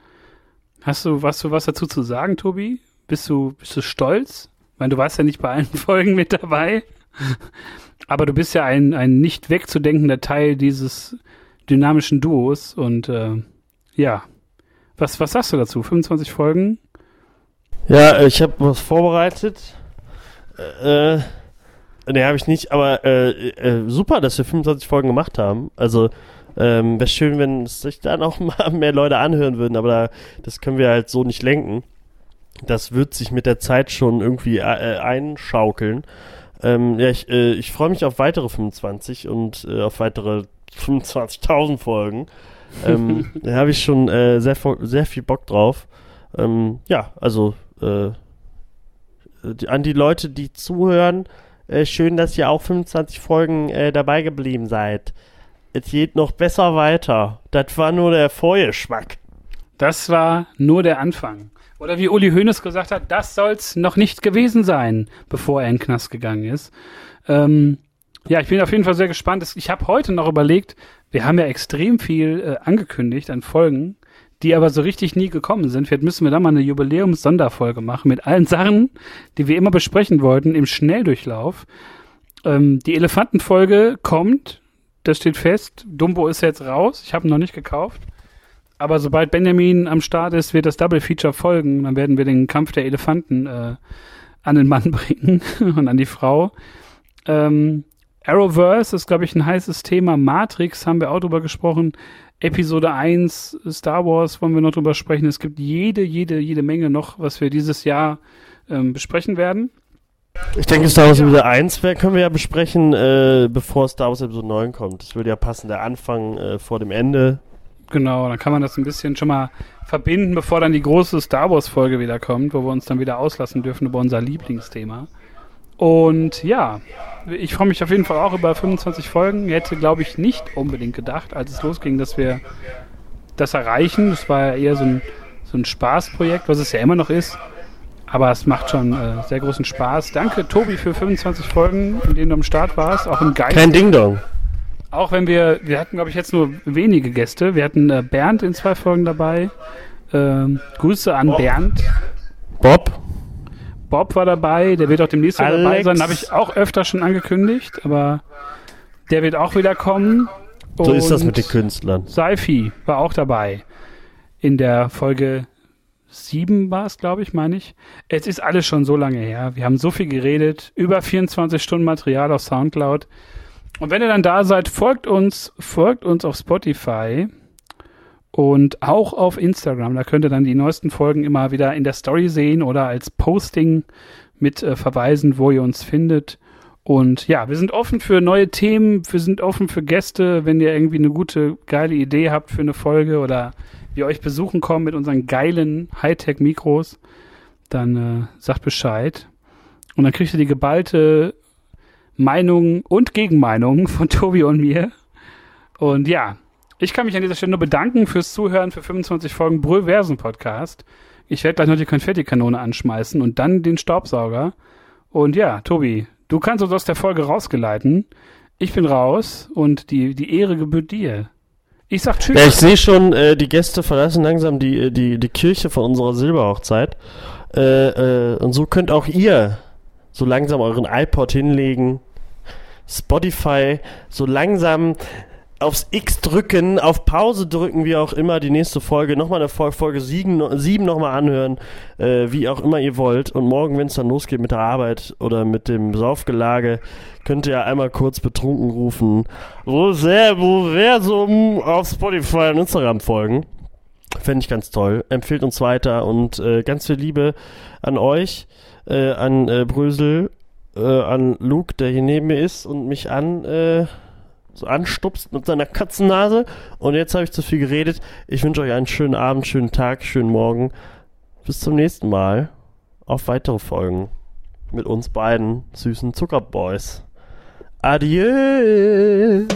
Hast du, was du was dazu zu sagen, Tobi? Bist du, bist du stolz? Ich meine, du warst ja nicht bei allen Folgen mit dabei. Aber du bist ja ein, ein nicht wegzudenkender Teil dieses dynamischen Duos und äh, ja. Was, was sagst du dazu? 25 Folgen? Ja, ich habe was vorbereitet. Äh, ne, habe ich nicht, aber äh, äh, super, dass wir 25 Folgen gemacht haben. Also, ähm, wäre schön, wenn sich dann auch mal mehr Leute anhören würden, aber da, das können wir halt so nicht lenken. Das wird sich mit der Zeit schon irgendwie äh, einschaukeln. Ähm, ja, ich, äh, ich freue mich auf weitere 25 und äh, auf weitere 25.000 Folgen ähm, da habe ich schon äh, sehr, sehr viel Bock drauf. Ähm, ja, also äh, die, an die Leute, die zuhören, äh, schön, dass ihr auch 25 Folgen äh, dabei geblieben seid. Es geht noch besser weiter. Das war nur der Vorgeschmack. Das war nur der Anfang. Oder wie Uli Hoeneß gesagt hat, das soll's noch nicht gewesen sein, bevor er in den Knast gegangen ist. Ähm, ja, ich bin auf jeden Fall sehr gespannt. Ich habe heute noch überlegt, wir haben ja extrem viel äh, angekündigt an Folgen, die aber so richtig nie gekommen sind. Vielleicht müssen wir da mal eine Jubiläums-Sonderfolge machen mit allen Sachen, die wir immer besprechen wollten im Schnelldurchlauf. Ähm, die Elefantenfolge kommt, das steht fest. Dumbo ist jetzt raus. Ich habe ihn noch nicht gekauft. Aber sobald Benjamin am Start ist, wird das Double Feature folgen. Dann werden wir den Kampf der Elefanten äh, an den Mann bringen und an die Frau. Ähm, Arrowverse ist, glaube ich, ein heißes Thema. Matrix haben wir auch drüber gesprochen. Episode 1, Star Wars wollen wir noch drüber sprechen. Es gibt jede, jede, jede Menge noch, was wir dieses Jahr ähm, besprechen werden. Ich denke, Star Wars Episode 1 können wir ja besprechen, äh, bevor Star Wars Episode 9 kommt. Das würde ja passen, der Anfang äh, vor dem Ende. Genau, dann kann man das ein bisschen schon mal verbinden, bevor dann die große Star Wars Folge wieder kommt, wo wir uns dann wieder auslassen dürfen über unser Lieblingsthema. Und ja, ich freue mich auf jeden Fall auch über 25 Folgen. Ich hätte, glaube ich, nicht unbedingt gedacht, als es losging, dass wir das erreichen. Das war ja eher so ein, so ein Spaßprojekt, was es ja immer noch ist. Aber es macht schon äh, sehr großen Spaß. Danke, Tobi, für 25 Folgen, in denen du am Start warst. Auch im Geist. Kein Ding-Dong. Auch wenn wir, wir hatten, glaube ich, jetzt nur wenige Gäste. Wir hatten äh, Bernd in zwei Folgen dabei. Ähm, Grüße an Bob. Bernd. Bob. Bob war dabei, der wird auch demnächst Alex. dabei sein. Habe ich auch öfter schon angekündigt, aber der wird auch wieder kommen. So ist das mit den Künstlern. Seifi war auch dabei. In der Folge 7 war es, glaube ich, meine ich. Es ist alles schon so lange her. Wir haben so viel geredet. Über 24 Stunden Material auf Soundcloud. Und wenn ihr dann da seid, folgt uns, folgt uns auf Spotify und auch auf Instagram. Da könnt ihr dann die neuesten Folgen immer wieder in der Story sehen oder als Posting mit äh, verweisen, wo ihr uns findet. Und ja, wir sind offen für neue Themen, wir sind offen für Gäste, wenn ihr irgendwie eine gute, geile Idee habt für eine Folge oder wir euch besuchen kommen mit unseren geilen Hightech-Mikros, dann äh, sagt Bescheid. Und dann kriegt ihr die geballte Meinung und Gegenmeinung von Tobi und mir. Und ja, ich kann mich an dieser Stelle nur bedanken fürs Zuhören für 25 Folgen Brüllversen Podcast. Ich werde gleich noch die Konfettikanone anschmeißen und dann den Staubsauger. Und ja, Tobi, du kannst uns aus der Folge rausgeleiten. Ich bin raus und die, die Ehre gebührt dir. Ich sag Tschüss. Ja, ich sehe schon, äh, die Gäste verlassen langsam die, äh, die, die Kirche von unserer Silberhochzeit. Äh, äh, und so könnt auch ihr so langsam euren iPod hinlegen, Spotify so langsam aufs X drücken, auf Pause drücken, wie auch immer, die nächste Folge, nochmal eine Folge, Folge 7, 7 nochmal anhören, äh, wie auch immer ihr wollt. Und morgen, wenn es dann losgeht mit der Arbeit oder mit dem Saufgelage, könnt ihr einmal kurz betrunken rufen. Wo wer so auf Spotify und Instagram folgen. Fände ich ganz toll. Empfehlt uns weiter und äh, ganz viel Liebe an euch, äh, an äh, Brösel äh, an Luke, der hier neben mir ist und mich an äh, so anstupst mit seiner Katzennase. Und jetzt habe ich zu viel geredet. Ich wünsche euch einen schönen Abend, schönen Tag, schönen Morgen. Bis zum nächsten Mal. Auf weitere Folgen mit uns beiden süßen Zuckerboys. Adieu.